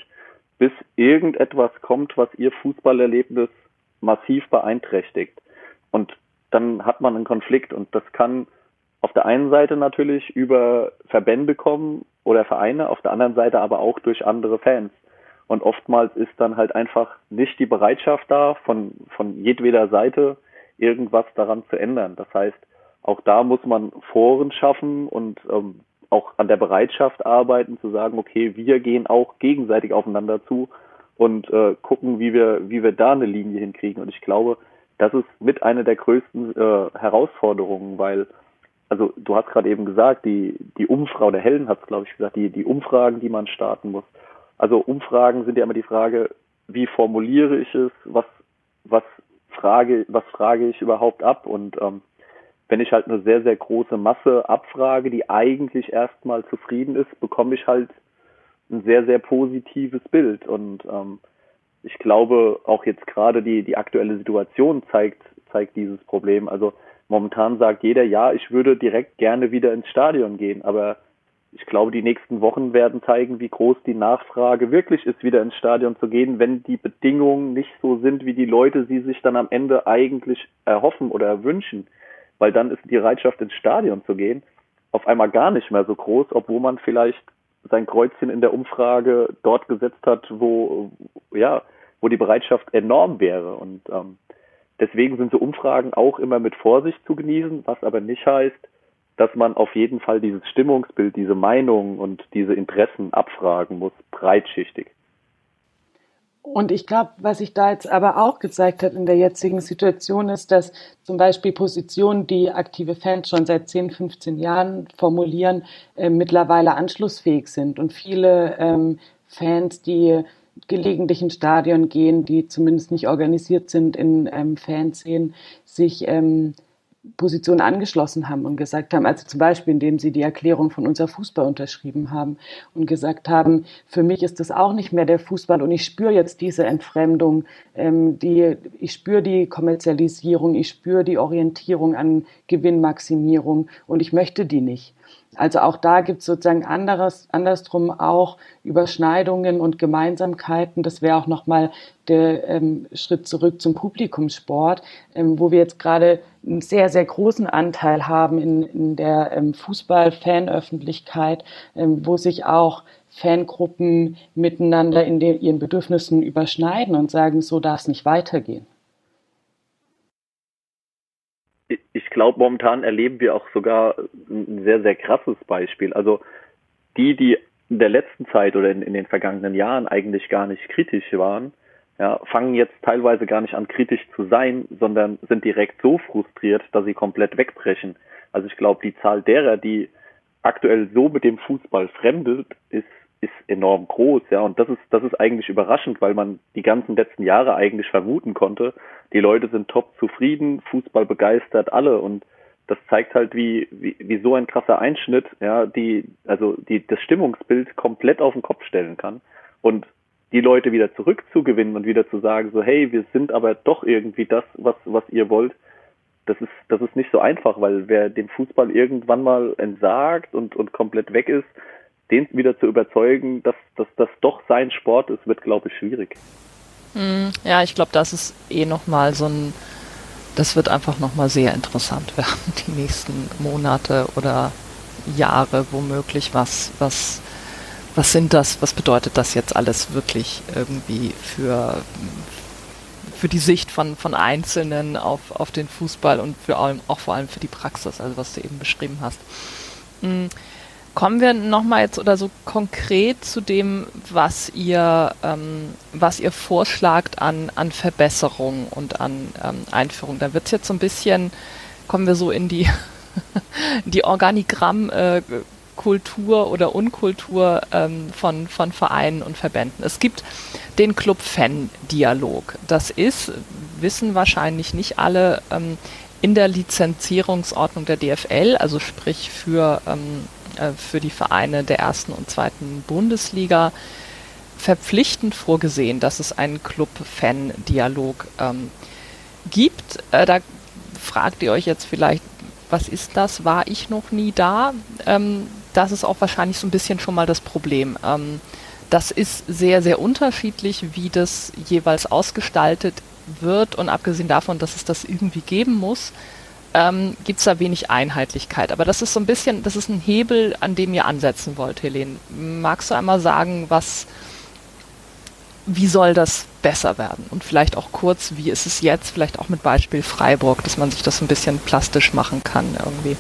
bis irgendetwas kommt, was ihr Fußballerlebnis massiv beeinträchtigt. Und dann hat man einen Konflikt und das kann auf der einen Seite natürlich über Verbände kommen oder Vereine, auf der anderen Seite aber auch durch andere Fans. Und oftmals ist dann halt einfach nicht die Bereitschaft da, von, von jedweder Seite irgendwas daran zu ändern. Das heißt, auch da muss man Foren schaffen und ähm, auch an der Bereitschaft arbeiten, zu sagen, okay, wir gehen auch gegenseitig aufeinander zu und äh, gucken, wie wir, wie wir da eine Linie hinkriegen. Und ich glaube, das ist mit einer der größten äh, Herausforderungen, weil, also du hast gerade eben gesagt, die, die Umfrage, oder Helen hat es, glaube ich, gesagt, die, die Umfragen, die man starten muss. Also Umfragen sind ja immer die Frage, wie formuliere ich es, was, was frage, was frage ich überhaupt ab? Und ähm, wenn ich halt eine sehr, sehr große Masse abfrage, die eigentlich erstmal zufrieden ist, bekomme ich halt ein sehr, sehr positives Bild. Und ähm, ich glaube, auch jetzt gerade die, die aktuelle Situation zeigt, zeigt dieses Problem. Also momentan sagt jeder, ja, ich würde direkt gerne wieder ins Stadion gehen, aber ich glaube, die nächsten Wochen werden zeigen, wie groß die Nachfrage wirklich ist, wieder ins Stadion zu gehen, wenn die Bedingungen nicht so sind, wie die Leute sie sich dann am Ende eigentlich erhoffen oder wünschen. Weil dann ist die Bereitschaft, ins Stadion zu gehen, auf einmal gar nicht mehr so groß, obwohl man vielleicht sein Kreuzchen in der Umfrage dort gesetzt hat, wo, ja, wo die Bereitschaft enorm wäre. Und ähm, deswegen sind so Umfragen auch immer mit Vorsicht zu genießen, was aber nicht heißt, dass man auf jeden Fall dieses Stimmungsbild, diese Meinungen und diese Interessen abfragen muss, breitschichtig. Und ich glaube, was sich da jetzt aber auch gezeigt hat in der jetzigen Situation ist, dass zum Beispiel Positionen, die aktive Fans schon seit 10, 15 Jahren formulieren, äh, mittlerweile anschlussfähig sind. Und viele ähm, Fans, die gelegentlich ins Stadion gehen, die zumindest nicht organisiert sind in ähm, Fanszenen, sich ähm, Position angeschlossen haben und gesagt haben, also zum Beispiel, indem sie die Erklärung von unser Fußball unterschrieben haben und gesagt haben, für mich ist das auch nicht mehr der Fußball und ich spüre jetzt diese Entfremdung, ähm, die, ich spüre die Kommerzialisierung, ich spüre die Orientierung an Gewinnmaximierung und ich möchte die nicht. Also auch da gibt es sozusagen anderes, andersrum auch Überschneidungen und Gemeinsamkeiten. Das wäre auch nochmal der ähm, Schritt zurück zum Publikumssport, ähm, wo wir jetzt gerade einen sehr, sehr großen Anteil haben in, in der ähm, Fußball-Fanöffentlichkeit, ähm, wo sich auch Fangruppen miteinander in den, ihren Bedürfnissen überschneiden und sagen, so darf es nicht weitergehen. Ich glaube, momentan erleben wir auch sogar ein sehr, sehr krasses Beispiel. Also die, die in der letzten Zeit oder in, in den vergangenen Jahren eigentlich gar nicht kritisch waren, ja, fangen jetzt teilweise gar nicht an, kritisch zu sein, sondern sind direkt so frustriert, dass sie komplett wegbrechen. Also ich glaube, die Zahl derer, die aktuell so mit dem Fußball fremdelt, ist ist enorm groß, ja, und das ist, das ist eigentlich überraschend, weil man die ganzen letzten Jahre eigentlich vermuten konnte, die Leute sind top zufrieden, Fußball begeistert alle. Und das zeigt halt, wie, wie, wie so ein krasser Einschnitt, ja, die, also die, das Stimmungsbild komplett auf den Kopf stellen kann. Und die Leute wieder zurückzugewinnen und wieder zu sagen, so, hey, wir sind aber doch irgendwie das, was, was ihr wollt, das ist, das ist nicht so einfach, weil wer dem Fußball irgendwann mal entsagt und, und komplett weg ist, den wieder zu überzeugen, dass, das doch sein Sport ist, wird, glaube ich, schwierig. Hm, ja, ich glaube, das ist eh nochmal so ein, das wird einfach nochmal sehr interessant werden, die nächsten Monate oder Jahre womöglich. Was, was, was sind das, was bedeutet das jetzt alles wirklich irgendwie für, für die Sicht von, von Einzelnen auf, auf den Fußball und für allem, auch vor allem für die Praxis, also was du eben beschrieben hast. Hm, Kommen wir nochmal jetzt oder so konkret zu dem, was ihr, ähm, was ihr vorschlagt an, an Verbesserung und an ähm, Einführung. Da wird es jetzt so ein bisschen kommen wir so in die, die Organigrammkultur äh, oder Unkultur ähm, von, von Vereinen und Verbänden. Es gibt den Club-Fan-Dialog. Das ist, wissen wahrscheinlich nicht alle, ähm, in der Lizenzierungsordnung der DFL, also sprich für, ähm, äh, für die Vereine der ersten und zweiten Bundesliga, verpflichtend vorgesehen, dass es einen Club-Fan-Dialog ähm, gibt. Äh, da fragt ihr euch jetzt vielleicht, was ist das? War ich noch nie da? Ähm, das ist auch wahrscheinlich so ein bisschen schon mal das Problem. Ähm, das ist sehr, sehr unterschiedlich, wie das jeweils ausgestaltet wird und abgesehen davon, dass es das irgendwie geben muss, ähm, gibt es da wenig Einheitlichkeit. Aber das ist so ein bisschen, das ist ein Hebel, an dem ihr ansetzen wollt, Helene. Magst du einmal sagen, was, wie soll das besser werden? Und vielleicht auch kurz, wie ist es jetzt, vielleicht auch mit Beispiel Freiburg, dass man sich das ein bisschen plastisch machen kann irgendwie.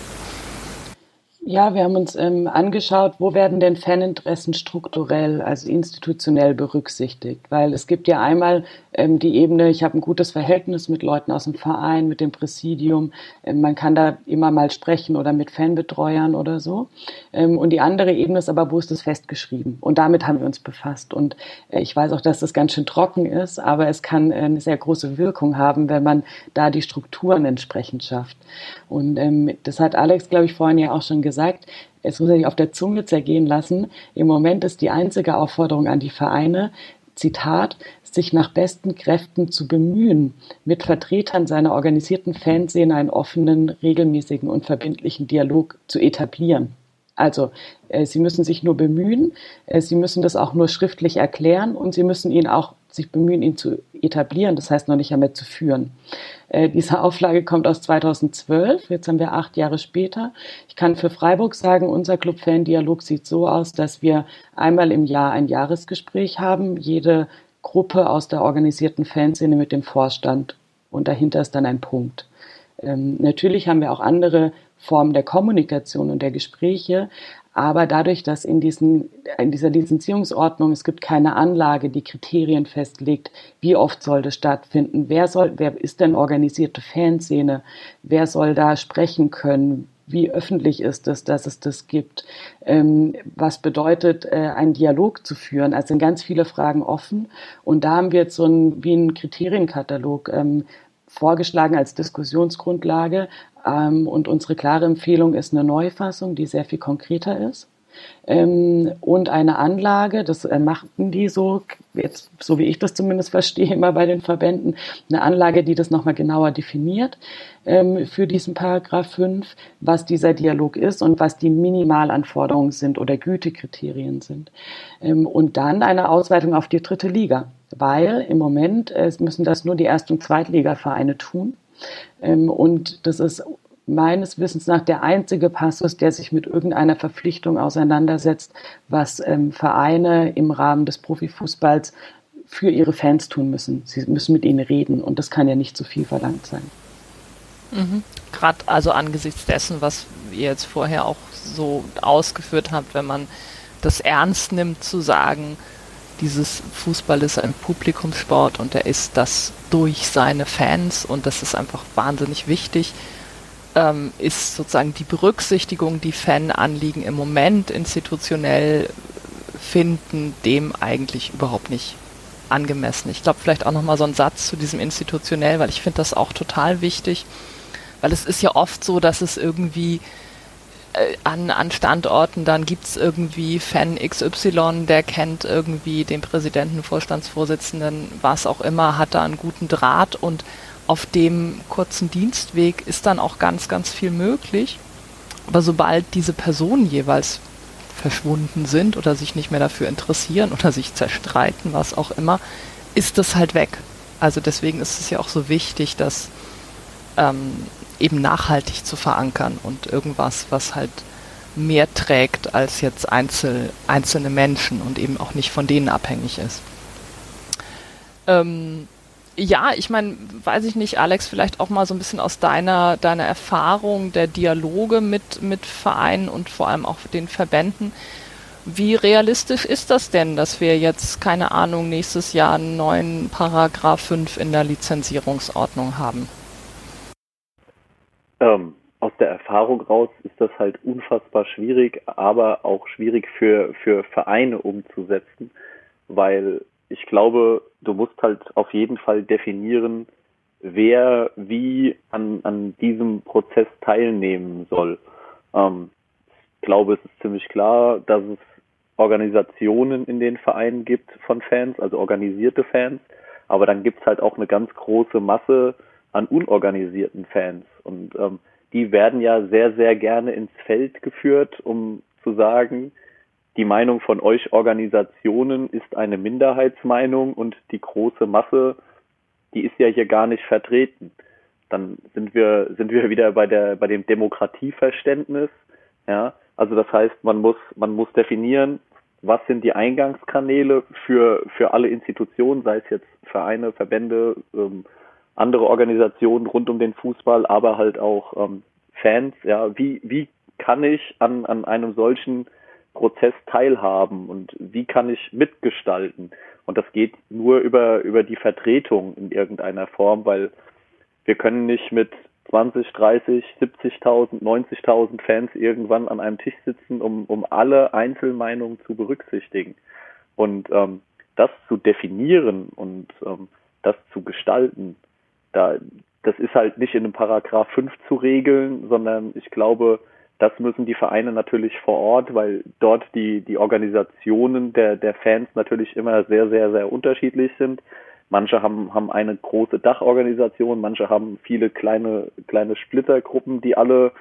Ja, wir haben uns ähm, angeschaut, wo werden denn Faninteressen strukturell, also institutionell berücksichtigt? Weil es gibt ja einmal ähm, die Ebene, ich habe ein gutes Verhältnis mit Leuten aus dem Verein, mit dem Präsidium, ähm, man kann da immer mal sprechen oder mit Fanbetreuern oder so. Ähm, und die andere Ebene ist aber, wo ist das festgeschrieben? Und damit haben wir uns befasst. Und äh, ich weiß auch, dass das ganz schön trocken ist, aber es kann äh, eine sehr große Wirkung haben, wenn man da die Strukturen entsprechend schafft. Und ähm, das hat Alex, glaube ich, vorhin ja auch schon gesagt es muss sich auf der Zunge zergehen lassen. Im Moment ist die einzige Aufforderung an die Vereine, Zitat, sich nach besten Kräften zu bemühen, mit Vertretern seiner organisierten Fanszene einen offenen, regelmäßigen und verbindlichen Dialog zu etablieren. Also äh, Sie müssen sich nur bemühen, äh, Sie müssen das auch nur schriftlich erklären und Sie müssen ihn auch sich bemühen, ihn zu etablieren, das heißt noch nicht einmal zu führen. Äh, diese Auflage kommt aus 2012, jetzt haben wir acht Jahre später. Ich kann für Freiburg sagen, unser Club-Fan-Dialog sieht so aus, dass wir einmal im Jahr ein Jahresgespräch haben, jede Gruppe aus der organisierten Fanszene mit dem Vorstand und dahinter ist dann ein Punkt. Ähm, natürlich haben wir auch andere Formen der Kommunikation und der Gespräche, aber dadurch, dass in, diesen, in dieser Lizenzierungsordnung es gibt keine Anlage, die Kriterien festlegt, wie oft soll das stattfinden, wer soll, wer ist denn organisierte Fanszene, wer soll da sprechen können, wie öffentlich ist es, dass es das gibt, ähm, was bedeutet, äh, einen Dialog zu führen. Also sind ganz viele Fragen offen und da haben wir jetzt so ein, wie einen Kriterienkatalog ähm, vorgeschlagen als Diskussionsgrundlage. Ähm, und unsere klare Empfehlung ist eine Neufassung, die sehr viel konkreter ist. Ähm, und eine Anlage, das äh, machten die so, jetzt, so wie ich das zumindest verstehe, immer bei den Verbänden, eine Anlage, die das nochmal genauer definiert ähm, für diesen Paragraph 5, was dieser Dialog ist und was die Minimalanforderungen sind oder Gütekriterien sind. Ähm, und dann eine Ausweitung auf die dritte Liga, weil im Moment äh, müssen das nur die Erst- und Zweitligavereine tun. Ähm, und das ist meines Wissens nach der einzige Passus, der sich mit irgendeiner Verpflichtung auseinandersetzt, was ähm, Vereine im Rahmen des Profifußballs für ihre Fans tun müssen. Sie müssen mit ihnen reden und das kann ja nicht zu viel verlangt sein. Mhm. Gerade also angesichts dessen, was ihr jetzt vorher auch so ausgeführt habt, wenn man das ernst nimmt, zu sagen, dieses Fußball ist ein Publikumssport und er ist das durch seine Fans und das ist einfach wahnsinnig wichtig ähm, ist sozusagen die Berücksichtigung, die Fananliegen im Moment institutionell finden, dem eigentlich überhaupt nicht angemessen. Ich glaube, vielleicht auch nochmal so ein Satz zu diesem institutionell, weil ich finde das auch total wichtig, weil es ist ja oft so, dass es irgendwie äh, an, an Standorten, dann gibt es irgendwie Fan XY, der kennt irgendwie den Präsidenten, Vorstandsvorsitzenden, was auch immer, hat da einen guten Draht und auf dem kurzen Dienstweg ist dann auch ganz, ganz viel möglich. Aber sobald diese Personen jeweils verschwunden sind oder sich nicht mehr dafür interessieren oder sich zerstreiten, was auch immer, ist das halt weg. Also deswegen ist es ja auch so wichtig, das ähm, eben nachhaltig zu verankern und irgendwas, was halt mehr trägt als jetzt einzel, einzelne Menschen und eben auch nicht von denen abhängig ist. Ähm, ja, ich meine, weiß ich nicht, Alex, vielleicht auch mal so ein bisschen aus deiner, deiner Erfahrung der Dialoge mit, mit Vereinen und vor allem auch den Verbänden. Wie realistisch ist das denn, dass wir jetzt, keine Ahnung, nächstes Jahr einen neuen Paragraph 5 in der Lizenzierungsordnung haben? Ähm, aus der Erfahrung raus ist das halt unfassbar schwierig, aber auch schwierig für, für Vereine umzusetzen, weil ich glaube, du musst halt auf jeden Fall definieren, wer wie an, an diesem Prozess teilnehmen soll. Ähm, ich glaube, es ist ziemlich klar, dass es Organisationen in den Vereinen gibt von Fans, also organisierte Fans, aber dann gibt's halt auch eine ganz große Masse an unorganisierten Fans und ähm, die werden ja sehr, sehr gerne ins Feld geführt, um zu sagen, die Meinung von euch Organisationen ist eine Minderheitsmeinung und die große Masse, die ist ja hier gar nicht vertreten. Dann sind wir, sind wir wieder bei der, bei dem Demokratieverständnis. Ja, also das heißt, man muss, man muss definieren, was sind die Eingangskanäle für, für alle Institutionen, sei es jetzt Vereine, Verbände, ähm, andere Organisationen rund um den Fußball, aber halt auch ähm, Fans. Ja, wie, wie kann ich an, an einem solchen Prozess teilhaben und wie kann ich mitgestalten? Und das geht nur über, über die Vertretung in irgendeiner Form, weil wir können nicht mit 20, 30, 70.000, 90.000 Fans irgendwann an einem Tisch sitzen, um, um alle Einzelmeinungen zu berücksichtigen. Und ähm, das zu definieren und ähm, das zu gestalten, da, das ist halt nicht in einem Paragraph 5 zu regeln, sondern ich glaube, das müssen die Vereine natürlich vor Ort, weil dort die, die Organisationen der, der Fans natürlich immer sehr, sehr, sehr unterschiedlich sind. Manche haben, haben eine große Dachorganisation, manche haben viele kleine, kleine Splittergruppen, die alle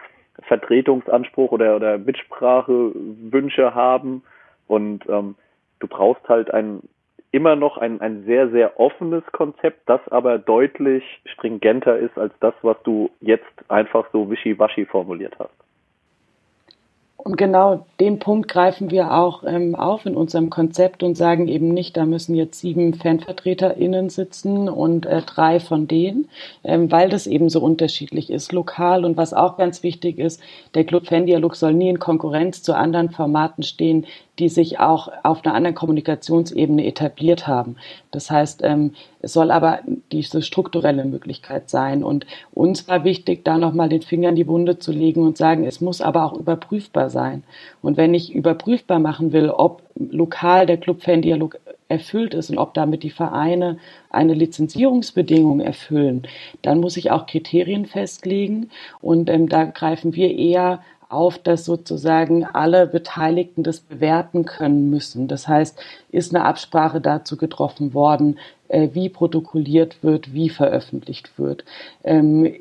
Vertretungsanspruch oder, oder Mitsprachewünsche haben. Und ähm, du brauchst halt ein, immer noch ein, ein sehr, sehr offenes Konzept, das aber deutlich stringenter ist als das, was du jetzt einfach so wischiwaschi formuliert hast. Und genau den Punkt greifen wir auch ähm, auf in unserem Konzept und sagen eben nicht, da müssen jetzt sieben FanvertreterInnen sitzen und äh, drei von denen, ähm, weil das eben so unterschiedlich ist, lokal. Und was auch ganz wichtig ist, der Club Fan-Dialog soll nie in Konkurrenz zu anderen Formaten stehen, die sich auch auf einer anderen Kommunikationsebene etabliert haben. Das heißt, ähm, es soll aber diese strukturelle Möglichkeit sein. Und uns war wichtig, da nochmal den Finger in die Wunde zu legen und sagen, es muss aber auch überprüfbar sein. Und wenn ich überprüfbar machen will, ob lokal der Club-Fan-Dialog erfüllt ist und ob damit die Vereine eine Lizenzierungsbedingung erfüllen, dann muss ich auch Kriterien festlegen. Und ähm, da greifen wir eher auf, dass sozusagen alle Beteiligten das bewerten können müssen. Das heißt, ist eine Absprache dazu getroffen worden, äh, wie protokolliert wird, wie veröffentlicht wird. Ähm,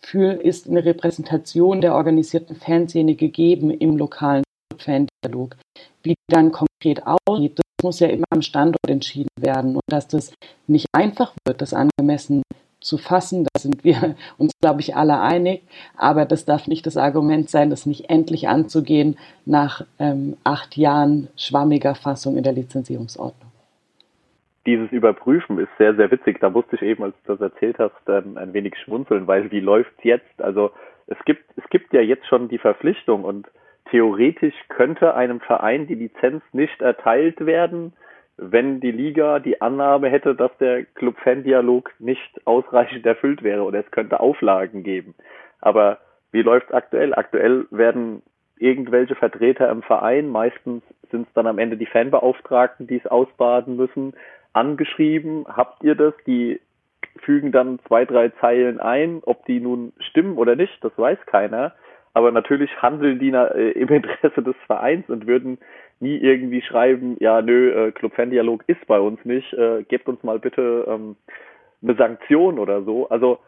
für, ist eine Repräsentation der organisierten Fanszene gegeben im lokalen Fan-Dialog. Wie dann konkret aussieht, das muss ja immer am Standort entschieden werden und dass das nicht einfach wird, das angemessen zu fassen. Da sind wir uns, glaube ich, alle einig. Aber das darf nicht das Argument sein, das nicht endlich anzugehen nach ähm, acht Jahren schwammiger Fassung in der Lizenzierungsordnung. Dieses Überprüfen ist sehr, sehr witzig. Da musste ich eben, als du das erzählt hast, ähm, ein wenig schmunzeln, weil wie läuft's jetzt? Also es gibt, es gibt ja jetzt schon die Verpflichtung und theoretisch könnte einem Verein die Lizenz nicht erteilt werden, wenn die Liga die Annahme hätte, dass der Club-Fan-Dialog nicht ausreichend erfüllt wäre oder es könnte Auflagen geben. Aber wie läuft es aktuell? Aktuell werden irgendwelche Vertreter im Verein, meistens sind es dann am Ende die Fanbeauftragten, die es ausbaden müssen, angeschrieben, habt ihr das? Die fügen dann zwei, drei Zeilen ein, ob die nun stimmen oder nicht, das weiß keiner. Aber natürlich handeln die äh, im Interesse des Vereins und würden nie irgendwie schreiben, ja, nö, äh, Club Fan Dialog ist bei uns nicht, äh, gebt uns mal bitte ähm, eine Sanktion oder so. Also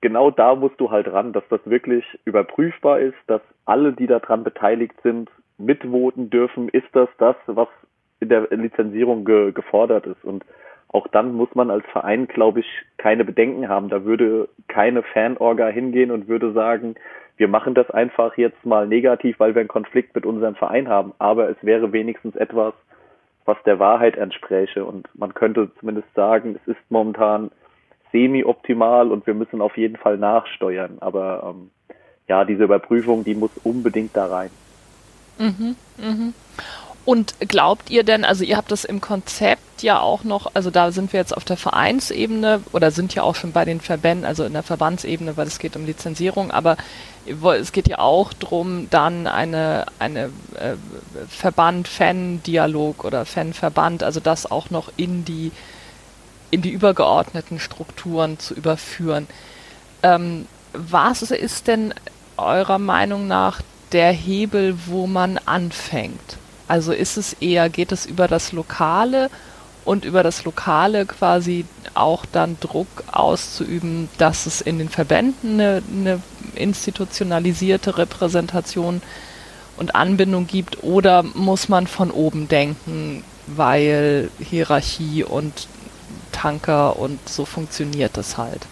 genau da musst du halt ran, dass das wirklich überprüfbar ist, dass alle, die daran beteiligt sind, mitvoten dürfen. Ist das das, was in der Lizenzierung ge gefordert ist? Und auch dann muss man als Verein, glaube ich, keine Bedenken haben. Da würde keine Fanorga hingehen und würde sagen, wir machen das einfach jetzt mal negativ, weil wir einen Konflikt mit unserem Verein haben, aber es wäre wenigstens etwas, was der Wahrheit entspräche und man könnte zumindest sagen, es ist momentan semi-optimal und wir müssen auf jeden Fall nachsteuern, aber ähm, ja, diese Überprüfung, die muss unbedingt da rein. Mhm, mhm. Und glaubt ihr denn, also ihr habt das im Konzept ja auch noch, also da sind wir jetzt auf der Vereinsebene oder sind ja auch schon bei den Verbänden, also in der Verbandsebene, weil es geht um Lizenzierung, aber es geht ja auch darum, dann eine, eine äh, Verband-Fan-Dialog oder Fan-Verband, also das auch noch in die, in die übergeordneten Strukturen zu überführen. Ähm, was ist denn eurer Meinung nach der Hebel, wo man anfängt? Also ist es eher, geht es über das Lokale und über das Lokale quasi auch dann Druck auszuüben, dass es in den Verbänden eine, eine institutionalisierte Repräsentation und Anbindung gibt oder muss man von oben denken, weil Hierarchie und Tanker und so funktioniert das halt?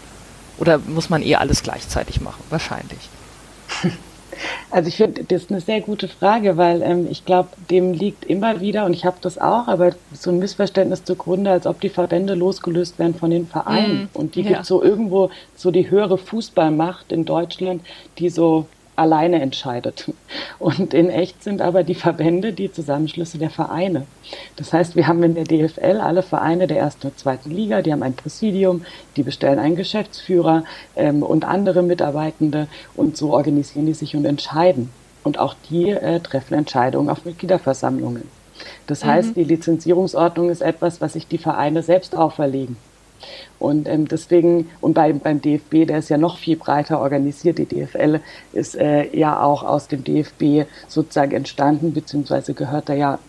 Oder muss man eh alles gleichzeitig machen? Wahrscheinlich. Also ich finde, das ist eine sehr gute Frage, weil ähm, ich glaube, dem liegt immer wieder, und ich habe das auch, aber so ein Missverständnis zugrunde, als ob die Verbände losgelöst werden von den Vereinen. Mm, und die ja. gibt so irgendwo so die höhere Fußballmacht in Deutschland, die so alleine entscheidet. Und in echt sind aber die Verbände die Zusammenschlüsse der Vereine. Das heißt, wir haben in der DFL alle Vereine der ersten und zweiten Liga, die haben ein Präsidium, die bestellen einen Geschäftsführer ähm, und andere Mitarbeitende und so organisieren die sich und entscheiden. Und auch die äh, treffen Entscheidungen auf Mitgliederversammlungen. Das heißt, mhm. die Lizenzierungsordnung ist etwas, was sich die Vereine selbst auferlegen. Und ähm, deswegen, und bei, beim DFB, der ist ja noch viel breiter organisiert, die DFL ist äh, ja auch aus dem DFB sozusagen entstanden, beziehungsweise gehört da ja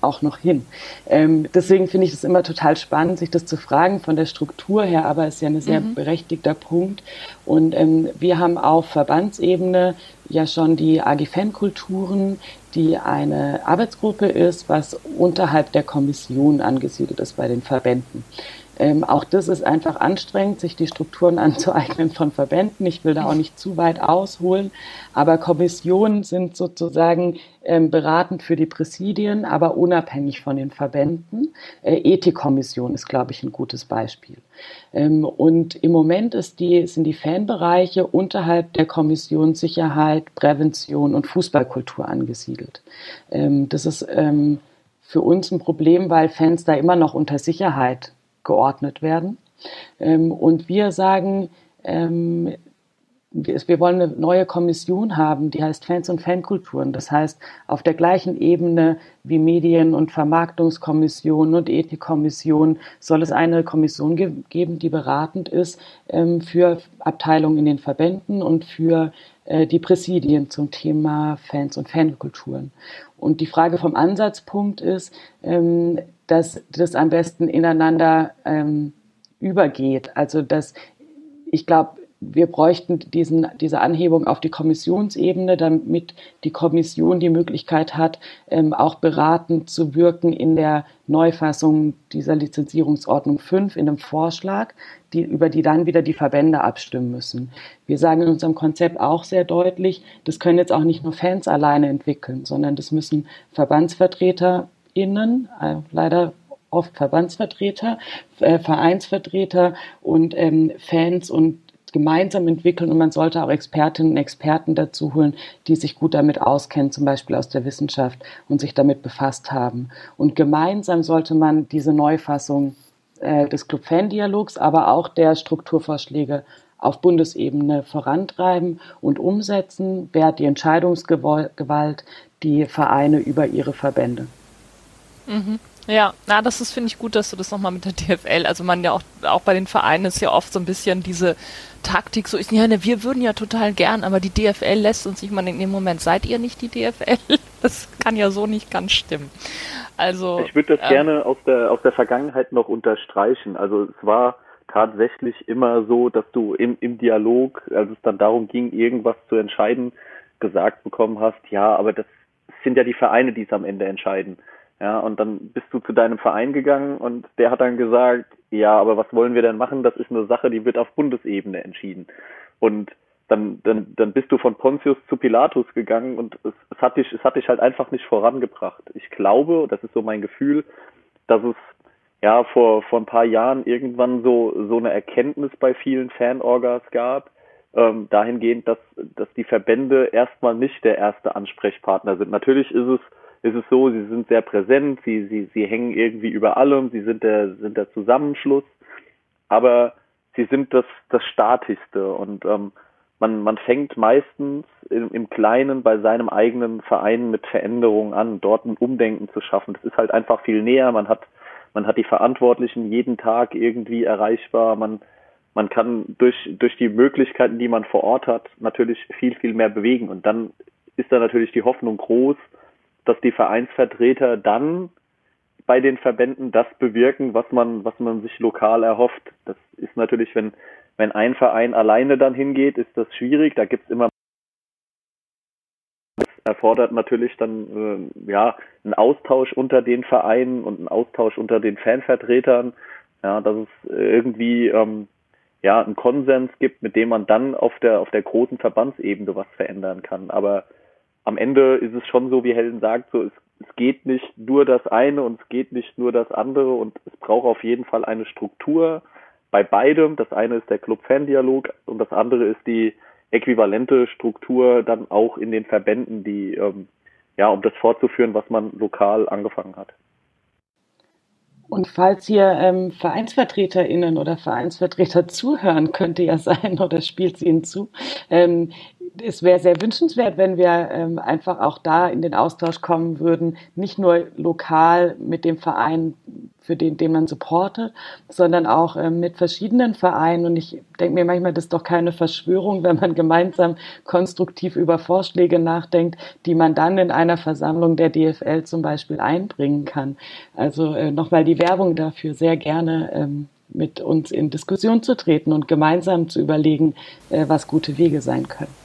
auch noch hin. Ähm, deswegen finde ich es immer total spannend, sich das zu fragen von der Struktur her, aber es ist ja ein sehr mhm. berechtigter Punkt. Und ähm, wir haben auf Verbandsebene ja schon die AG Fankulturen, die eine Arbeitsgruppe ist, was unterhalb der Kommission angesiedelt ist bei den Verbänden. Ähm, auch das ist einfach anstrengend, sich die Strukturen anzueignen von Verbänden. Ich will da auch nicht zu weit ausholen, aber Kommissionen sind sozusagen ähm, beratend für die Präsidien, aber unabhängig von den Verbänden. Äh, Ethikkommission ist, glaube ich, ein gutes Beispiel. Ähm, und im Moment die, sind die Fanbereiche unterhalb der Kommission Sicherheit, Prävention und Fußballkultur angesiedelt. Ähm, das ist ähm, für uns ein Problem, weil Fans da immer noch unter Sicherheit geordnet werden. Ähm, und wir sagen, ähm, wir wollen eine neue Kommission haben, die heißt Fans und Fankulturen. Das heißt, auf der gleichen Ebene wie Medien- und Vermarktungskommission und Ethikkommission soll es eine Kommission ge geben, die beratend ist ähm, für Abteilungen in den Verbänden und für äh, die Präsidien zum Thema Fans und Fankulturen. Und die Frage vom Ansatzpunkt ist, ähm, dass das am besten ineinander ähm, übergeht. Also dass ich glaube, wir bräuchten diesen, diese Anhebung auf die Kommissionsebene, damit die Kommission die Möglichkeit hat, ähm, auch beratend zu wirken in der Neufassung dieser Lizenzierungsordnung 5 in einem Vorschlag, die, über die dann wieder die Verbände abstimmen müssen. Wir sagen in unserem Konzept auch sehr deutlich, das können jetzt auch nicht nur Fans alleine entwickeln, sondern das müssen Verbandsvertreter innen, äh, leider oft Verbandsvertreter, äh, Vereinsvertreter und ähm, Fans und gemeinsam entwickeln und man sollte auch Expertinnen und Experten dazu holen, die sich gut damit auskennen, zum Beispiel aus der Wissenschaft und sich damit befasst haben. Und gemeinsam sollte man diese Neufassung äh, des Club-Fan-Dialogs, aber auch der Strukturvorschläge auf Bundesebene vorantreiben und umsetzen. Wer hat die Entscheidungsgewalt? Die Vereine über ihre Verbände. Mhm. Ja, na, das ist, finde ich gut, dass du das nochmal mit der DFL, also man ja auch, auch bei den Vereinen ist ja oft so ein bisschen diese Taktik so ist, ja, ne, wir würden ja total gern, aber die DFL lässt uns nicht mal in dem Moment, seid ihr nicht die DFL? Das kann ja so nicht ganz stimmen. Also. Ich würde das ähm, gerne aus der, aus der Vergangenheit noch unterstreichen. Also es war tatsächlich immer so, dass du im, im Dialog, als es dann darum ging, irgendwas zu entscheiden, gesagt bekommen hast, ja, aber das sind ja die Vereine, die es am Ende entscheiden. Ja, und dann bist du zu deinem Verein gegangen und der hat dann gesagt, ja, aber was wollen wir denn machen? Das ist eine Sache, die wird auf Bundesebene entschieden. Und dann, dann, dann bist du von Pontius zu Pilatus gegangen und es, es hat dich, es hat dich halt einfach nicht vorangebracht. Ich glaube, das ist so mein Gefühl, dass es ja vor, vor ein paar Jahren irgendwann so, so eine Erkenntnis bei vielen Fanorgas gab, ähm, dahingehend, dass, dass die Verbände erstmal nicht der erste Ansprechpartner sind. Natürlich ist es ist es so, sie sind sehr präsent, sie, sie, sie hängen irgendwie über allem, sie sind der, sind der Zusammenschluss, aber sie sind das, das Statischste und ähm, man, man fängt meistens im, im Kleinen bei seinem eigenen Verein mit Veränderungen an, dort ein Umdenken zu schaffen. Das ist halt einfach viel näher, man hat, man hat die Verantwortlichen jeden Tag irgendwie erreichbar, man, man kann durch, durch die Möglichkeiten, die man vor Ort hat, natürlich viel, viel mehr bewegen. Und dann ist da natürlich die Hoffnung groß, dass die Vereinsvertreter dann bei den Verbänden das bewirken, was man, was man sich lokal erhofft. Das ist natürlich, wenn, wenn ein Verein alleine dann hingeht, ist das schwierig. Da gibt es immer das erfordert natürlich dann äh, ja einen Austausch unter den Vereinen und einen Austausch unter den Fanvertretern, ja, dass es irgendwie ähm, ja einen Konsens gibt, mit dem man dann auf der auf der großen Verbandsebene was verändern kann. Aber am Ende ist es schon so, wie Helen sagt, so es, es geht nicht nur das eine und es geht nicht nur das andere und es braucht auf jeden Fall eine Struktur bei beidem. Das eine ist der Club-Fan-Dialog und das andere ist die äquivalente Struktur dann auch in den Verbänden, die ähm, ja, um das fortzuführen, was man lokal angefangen hat. Und falls hier ähm, VereinsvertreterInnen oder Vereinsvertreter zuhören, könnte ja sein oder spielt sie Ihnen zu, ähm, es wäre sehr wünschenswert, wenn wir ähm, einfach auch da in den Austausch kommen würden, nicht nur lokal mit dem Verein, für den, den man supportet, sondern auch ähm, mit verschiedenen Vereinen. Und ich denke mir manchmal, das ist doch keine Verschwörung, wenn man gemeinsam konstruktiv über Vorschläge nachdenkt, die man dann in einer Versammlung der DFL zum Beispiel einbringen kann. Also äh, nochmal die Werbung dafür sehr gerne. Ähm, mit uns in Diskussion zu treten und gemeinsam zu überlegen, äh, was gute Wege sein können.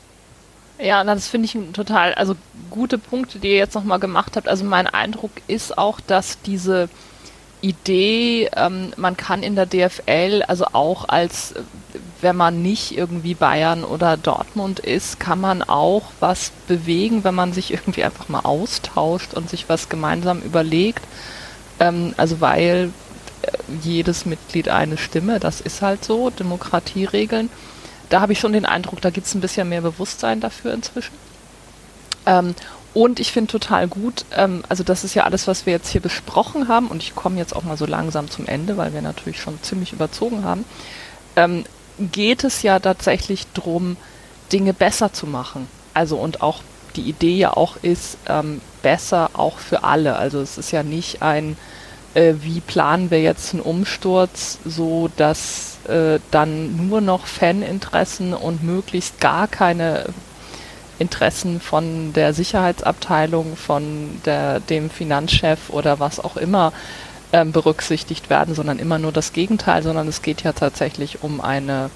Ja, das finde ich total, also gute Punkte, die ihr jetzt nochmal gemacht habt. Also mein Eindruck ist auch, dass diese Idee, ähm, man kann in der DFL, also auch als, wenn man nicht irgendwie Bayern oder Dortmund ist, kann man auch was bewegen, wenn man sich irgendwie einfach mal austauscht und sich was gemeinsam überlegt. Ähm, also weil äh, jedes Mitglied eine Stimme, das ist halt so, Demokratieregeln da habe ich schon den Eindruck, da gibt es ein bisschen mehr Bewusstsein dafür inzwischen. Ähm, und ich finde total gut, ähm, also das ist ja alles, was wir jetzt hier besprochen haben, und ich komme jetzt auch mal so langsam zum Ende, weil wir natürlich schon ziemlich überzogen haben, ähm, geht es ja tatsächlich darum, Dinge besser zu machen. Also und auch die Idee ja auch ist, ähm, besser auch für alle. Also es ist ja nicht ein, äh, wie planen wir jetzt einen Umsturz, so dass äh, dann nur noch Faninteressen und möglichst gar keine Interessen von der Sicherheitsabteilung, von der, dem Finanzchef oder was auch immer ähm, berücksichtigt werden, sondern immer nur das Gegenteil, sondern es geht ja tatsächlich um eine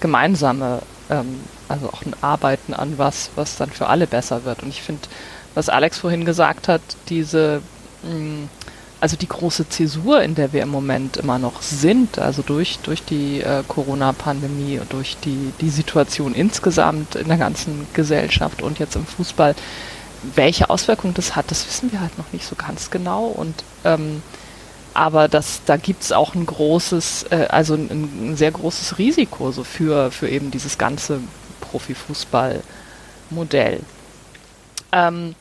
gemeinsame, ähm, also auch ein Arbeiten an was, was dann für alle besser wird. Und ich finde, was Alex vorhin gesagt hat, diese mh, mm, also die große Zäsur, in der wir im Moment immer noch sind, also durch, durch die äh, Corona-Pandemie und durch die, die Situation insgesamt in der ganzen Gesellschaft und jetzt im Fußball, welche Auswirkungen das hat, das wissen wir halt noch nicht so ganz genau. Und ähm, aber das, da gibt es auch ein großes, äh, also ein, ein, sehr großes Risiko so für, für eben dieses ganze Profifußball-Modell. Ähm,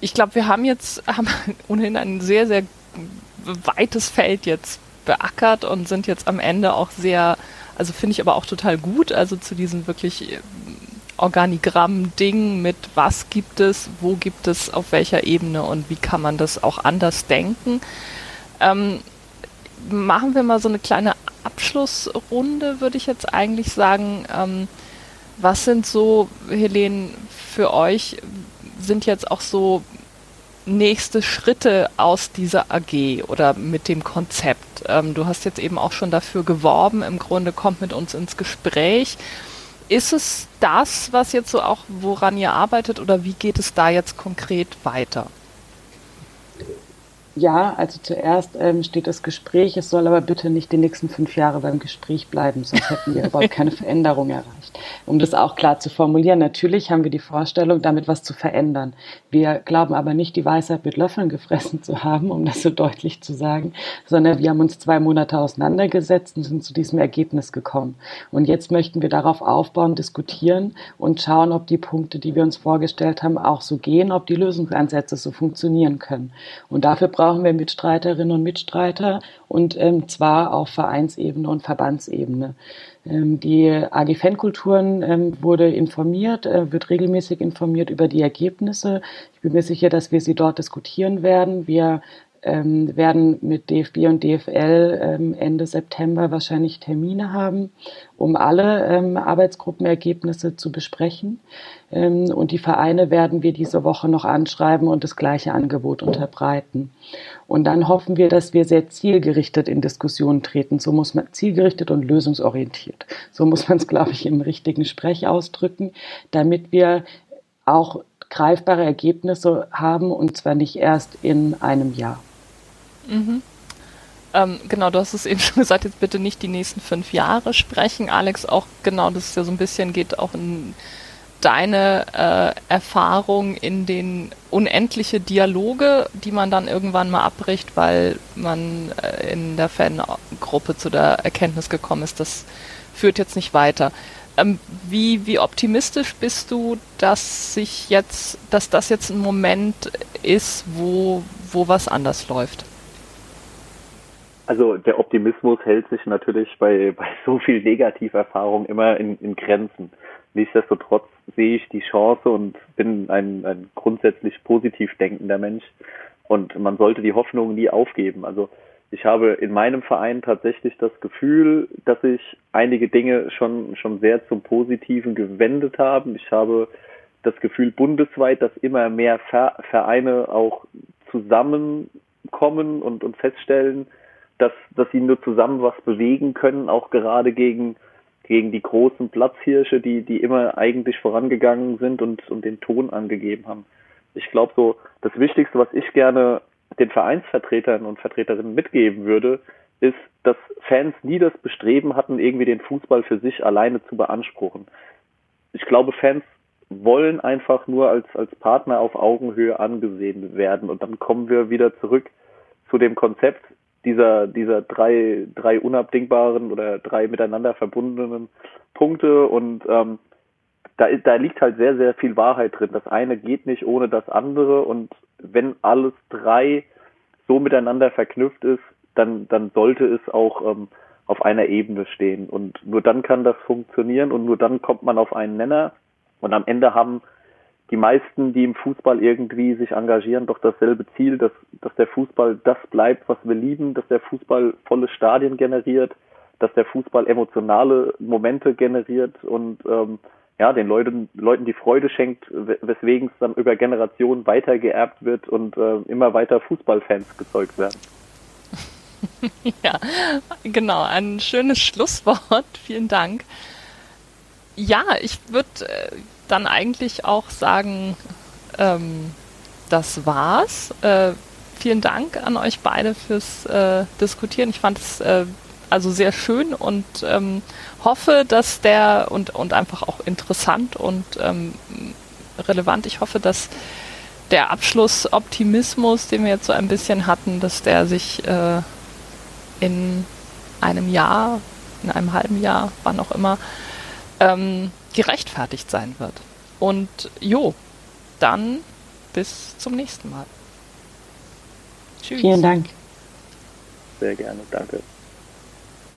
ich glaube, wir haben jetzt haben ohnehin ein sehr, sehr weites Feld jetzt beackert und sind jetzt am Ende auch sehr, also finde ich aber auch total gut, also zu diesem wirklich äh, Organigramm-Ding mit was gibt es, wo gibt es, auf welcher Ebene und wie kann man das auch anders denken. Ähm, machen wir mal so eine kleine Abschlussrunde, würde ich jetzt eigentlich sagen. Ähm, was sind so, Helene, für euch sind jetzt auch so nächste Schritte aus dieser AG oder mit dem Konzept? Ähm, du hast jetzt eben auch schon dafür geworben, im Grunde kommt mit uns ins Gespräch. Ist es das, was jetzt so auch, woran ihr arbeitet oder wie geht es da jetzt konkret weiter? Ja, also zuerst ähm, steht das Gespräch. Es soll aber bitte nicht die nächsten fünf Jahre beim Gespräch bleiben, sonst hätten wir überhaupt keine Veränderung erreicht. Um das auch klar zu formulieren, natürlich haben wir die Vorstellung, damit was zu verändern. Wir glauben aber nicht, die Weisheit mit Löffeln gefressen zu haben, um das so deutlich zu sagen, sondern wir haben uns zwei Monate auseinandergesetzt und sind zu diesem Ergebnis gekommen. Und jetzt möchten wir darauf aufbauen, diskutieren und schauen, ob die Punkte, die wir uns vorgestellt haben, auch so gehen, ob die Lösungsansätze so funktionieren können. Und dafür brauchen wir Mitstreiterinnen und Mitstreiter und ähm, zwar auf Vereinsebene und Verbandsebene. Ähm, die AG Fankulturen ähm, wurde informiert, äh, wird regelmäßig informiert über die Ergebnisse. Ich bin mir sicher, dass wir sie dort diskutieren werden. Wir ähm, werden mit DFB und DFL ähm, Ende September wahrscheinlich Termine haben, um alle ähm, Arbeitsgruppenergebnisse zu besprechen. Ähm, und die Vereine werden wir diese Woche noch anschreiben und das gleiche Angebot unterbreiten. Und dann hoffen wir, dass wir sehr zielgerichtet in Diskussionen treten. So muss man zielgerichtet und lösungsorientiert. So muss man es, glaube ich, im richtigen Sprech ausdrücken, damit wir auch greifbare Ergebnisse haben und zwar nicht erst in einem Jahr. Mhm. Ähm, genau, du hast es eben schon gesagt, jetzt bitte nicht die nächsten fünf Jahre sprechen. Alex, auch genau, das ist ja so ein bisschen, geht auch in deine äh, Erfahrung in den unendliche Dialoge, die man dann irgendwann mal abbricht, weil man äh, in der Fangruppe zu der Erkenntnis gekommen ist, das führt jetzt nicht weiter. Ähm, wie, wie optimistisch bist du, dass sich jetzt, dass das jetzt ein Moment ist, wo, wo was anders läuft? Also der Optimismus hält sich natürlich bei, bei so viel Negativerfahrung immer in, in Grenzen. Nichtsdestotrotz sehe ich die Chance und bin ein, ein grundsätzlich positiv denkender Mensch. Und man sollte die Hoffnung nie aufgeben. Also ich habe in meinem Verein tatsächlich das Gefühl, dass sich einige Dinge schon, schon sehr zum Positiven gewendet haben. Ich habe das Gefühl bundesweit, dass immer mehr Vereine auch zusammenkommen und, und feststellen, dass, dass sie nur zusammen was bewegen können, auch gerade gegen, gegen die großen Platzhirsche, die, die immer eigentlich vorangegangen sind und, und den Ton angegeben haben. Ich glaube so, das Wichtigste, was ich gerne den Vereinsvertretern und Vertreterinnen mitgeben würde, ist, dass Fans nie das Bestreben hatten, irgendwie den Fußball für sich alleine zu beanspruchen. Ich glaube, Fans wollen einfach nur als, als Partner auf Augenhöhe angesehen werden. Und dann kommen wir wieder zurück zu dem Konzept, dieser, dieser drei, drei unabdingbaren oder drei miteinander verbundenen Punkte und ähm, da, da liegt halt sehr, sehr viel Wahrheit drin. Das eine geht nicht ohne das andere und wenn alles drei so miteinander verknüpft ist, dann, dann sollte es auch ähm, auf einer Ebene stehen. Und nur dann kann das funktionieren und nur dann kommt man auf einen Nenner. Und am Ende haben die meisten, die im Fußball irgendwie sich engagieren, doch dasselbe Ziel, dass, dass der Fußball das bleibt, was wir lieben, dass der Fußball volle Stadien generiert, dass der Fußball emotionale Momente generiert und ähm, ja, den Leuten, Leuten die Freude schenkt, weswegen es dann über Generationen weitergeerbt wird und äh, immer weiter Fußballfans gezeugt werden. ja, genau, ein schönes Schlusswort. Vielen Dank. Ja, ich würde äh, dann eigentlich auch sagen, ähm, das war's. Äh, vielen Dank an euch beide fürs äh, Diskutieren. Ich fand es äh, also sehr schön und ähm, hoffe, dass der und, und einfach auch interessant und ähm, relevant. Ich hoffe, dass der Abschlussoptimismus, den wir jetzt so ein bisschen hatten, dass der sich äh, in einem Jahr, in einem halben Jahr, wann auch immer, ähm, gerechtfertigt sein wird. Und jo, dann bis zum nächsten Mal. Tschüss. Vielen Dank. Sehr gerne, danke.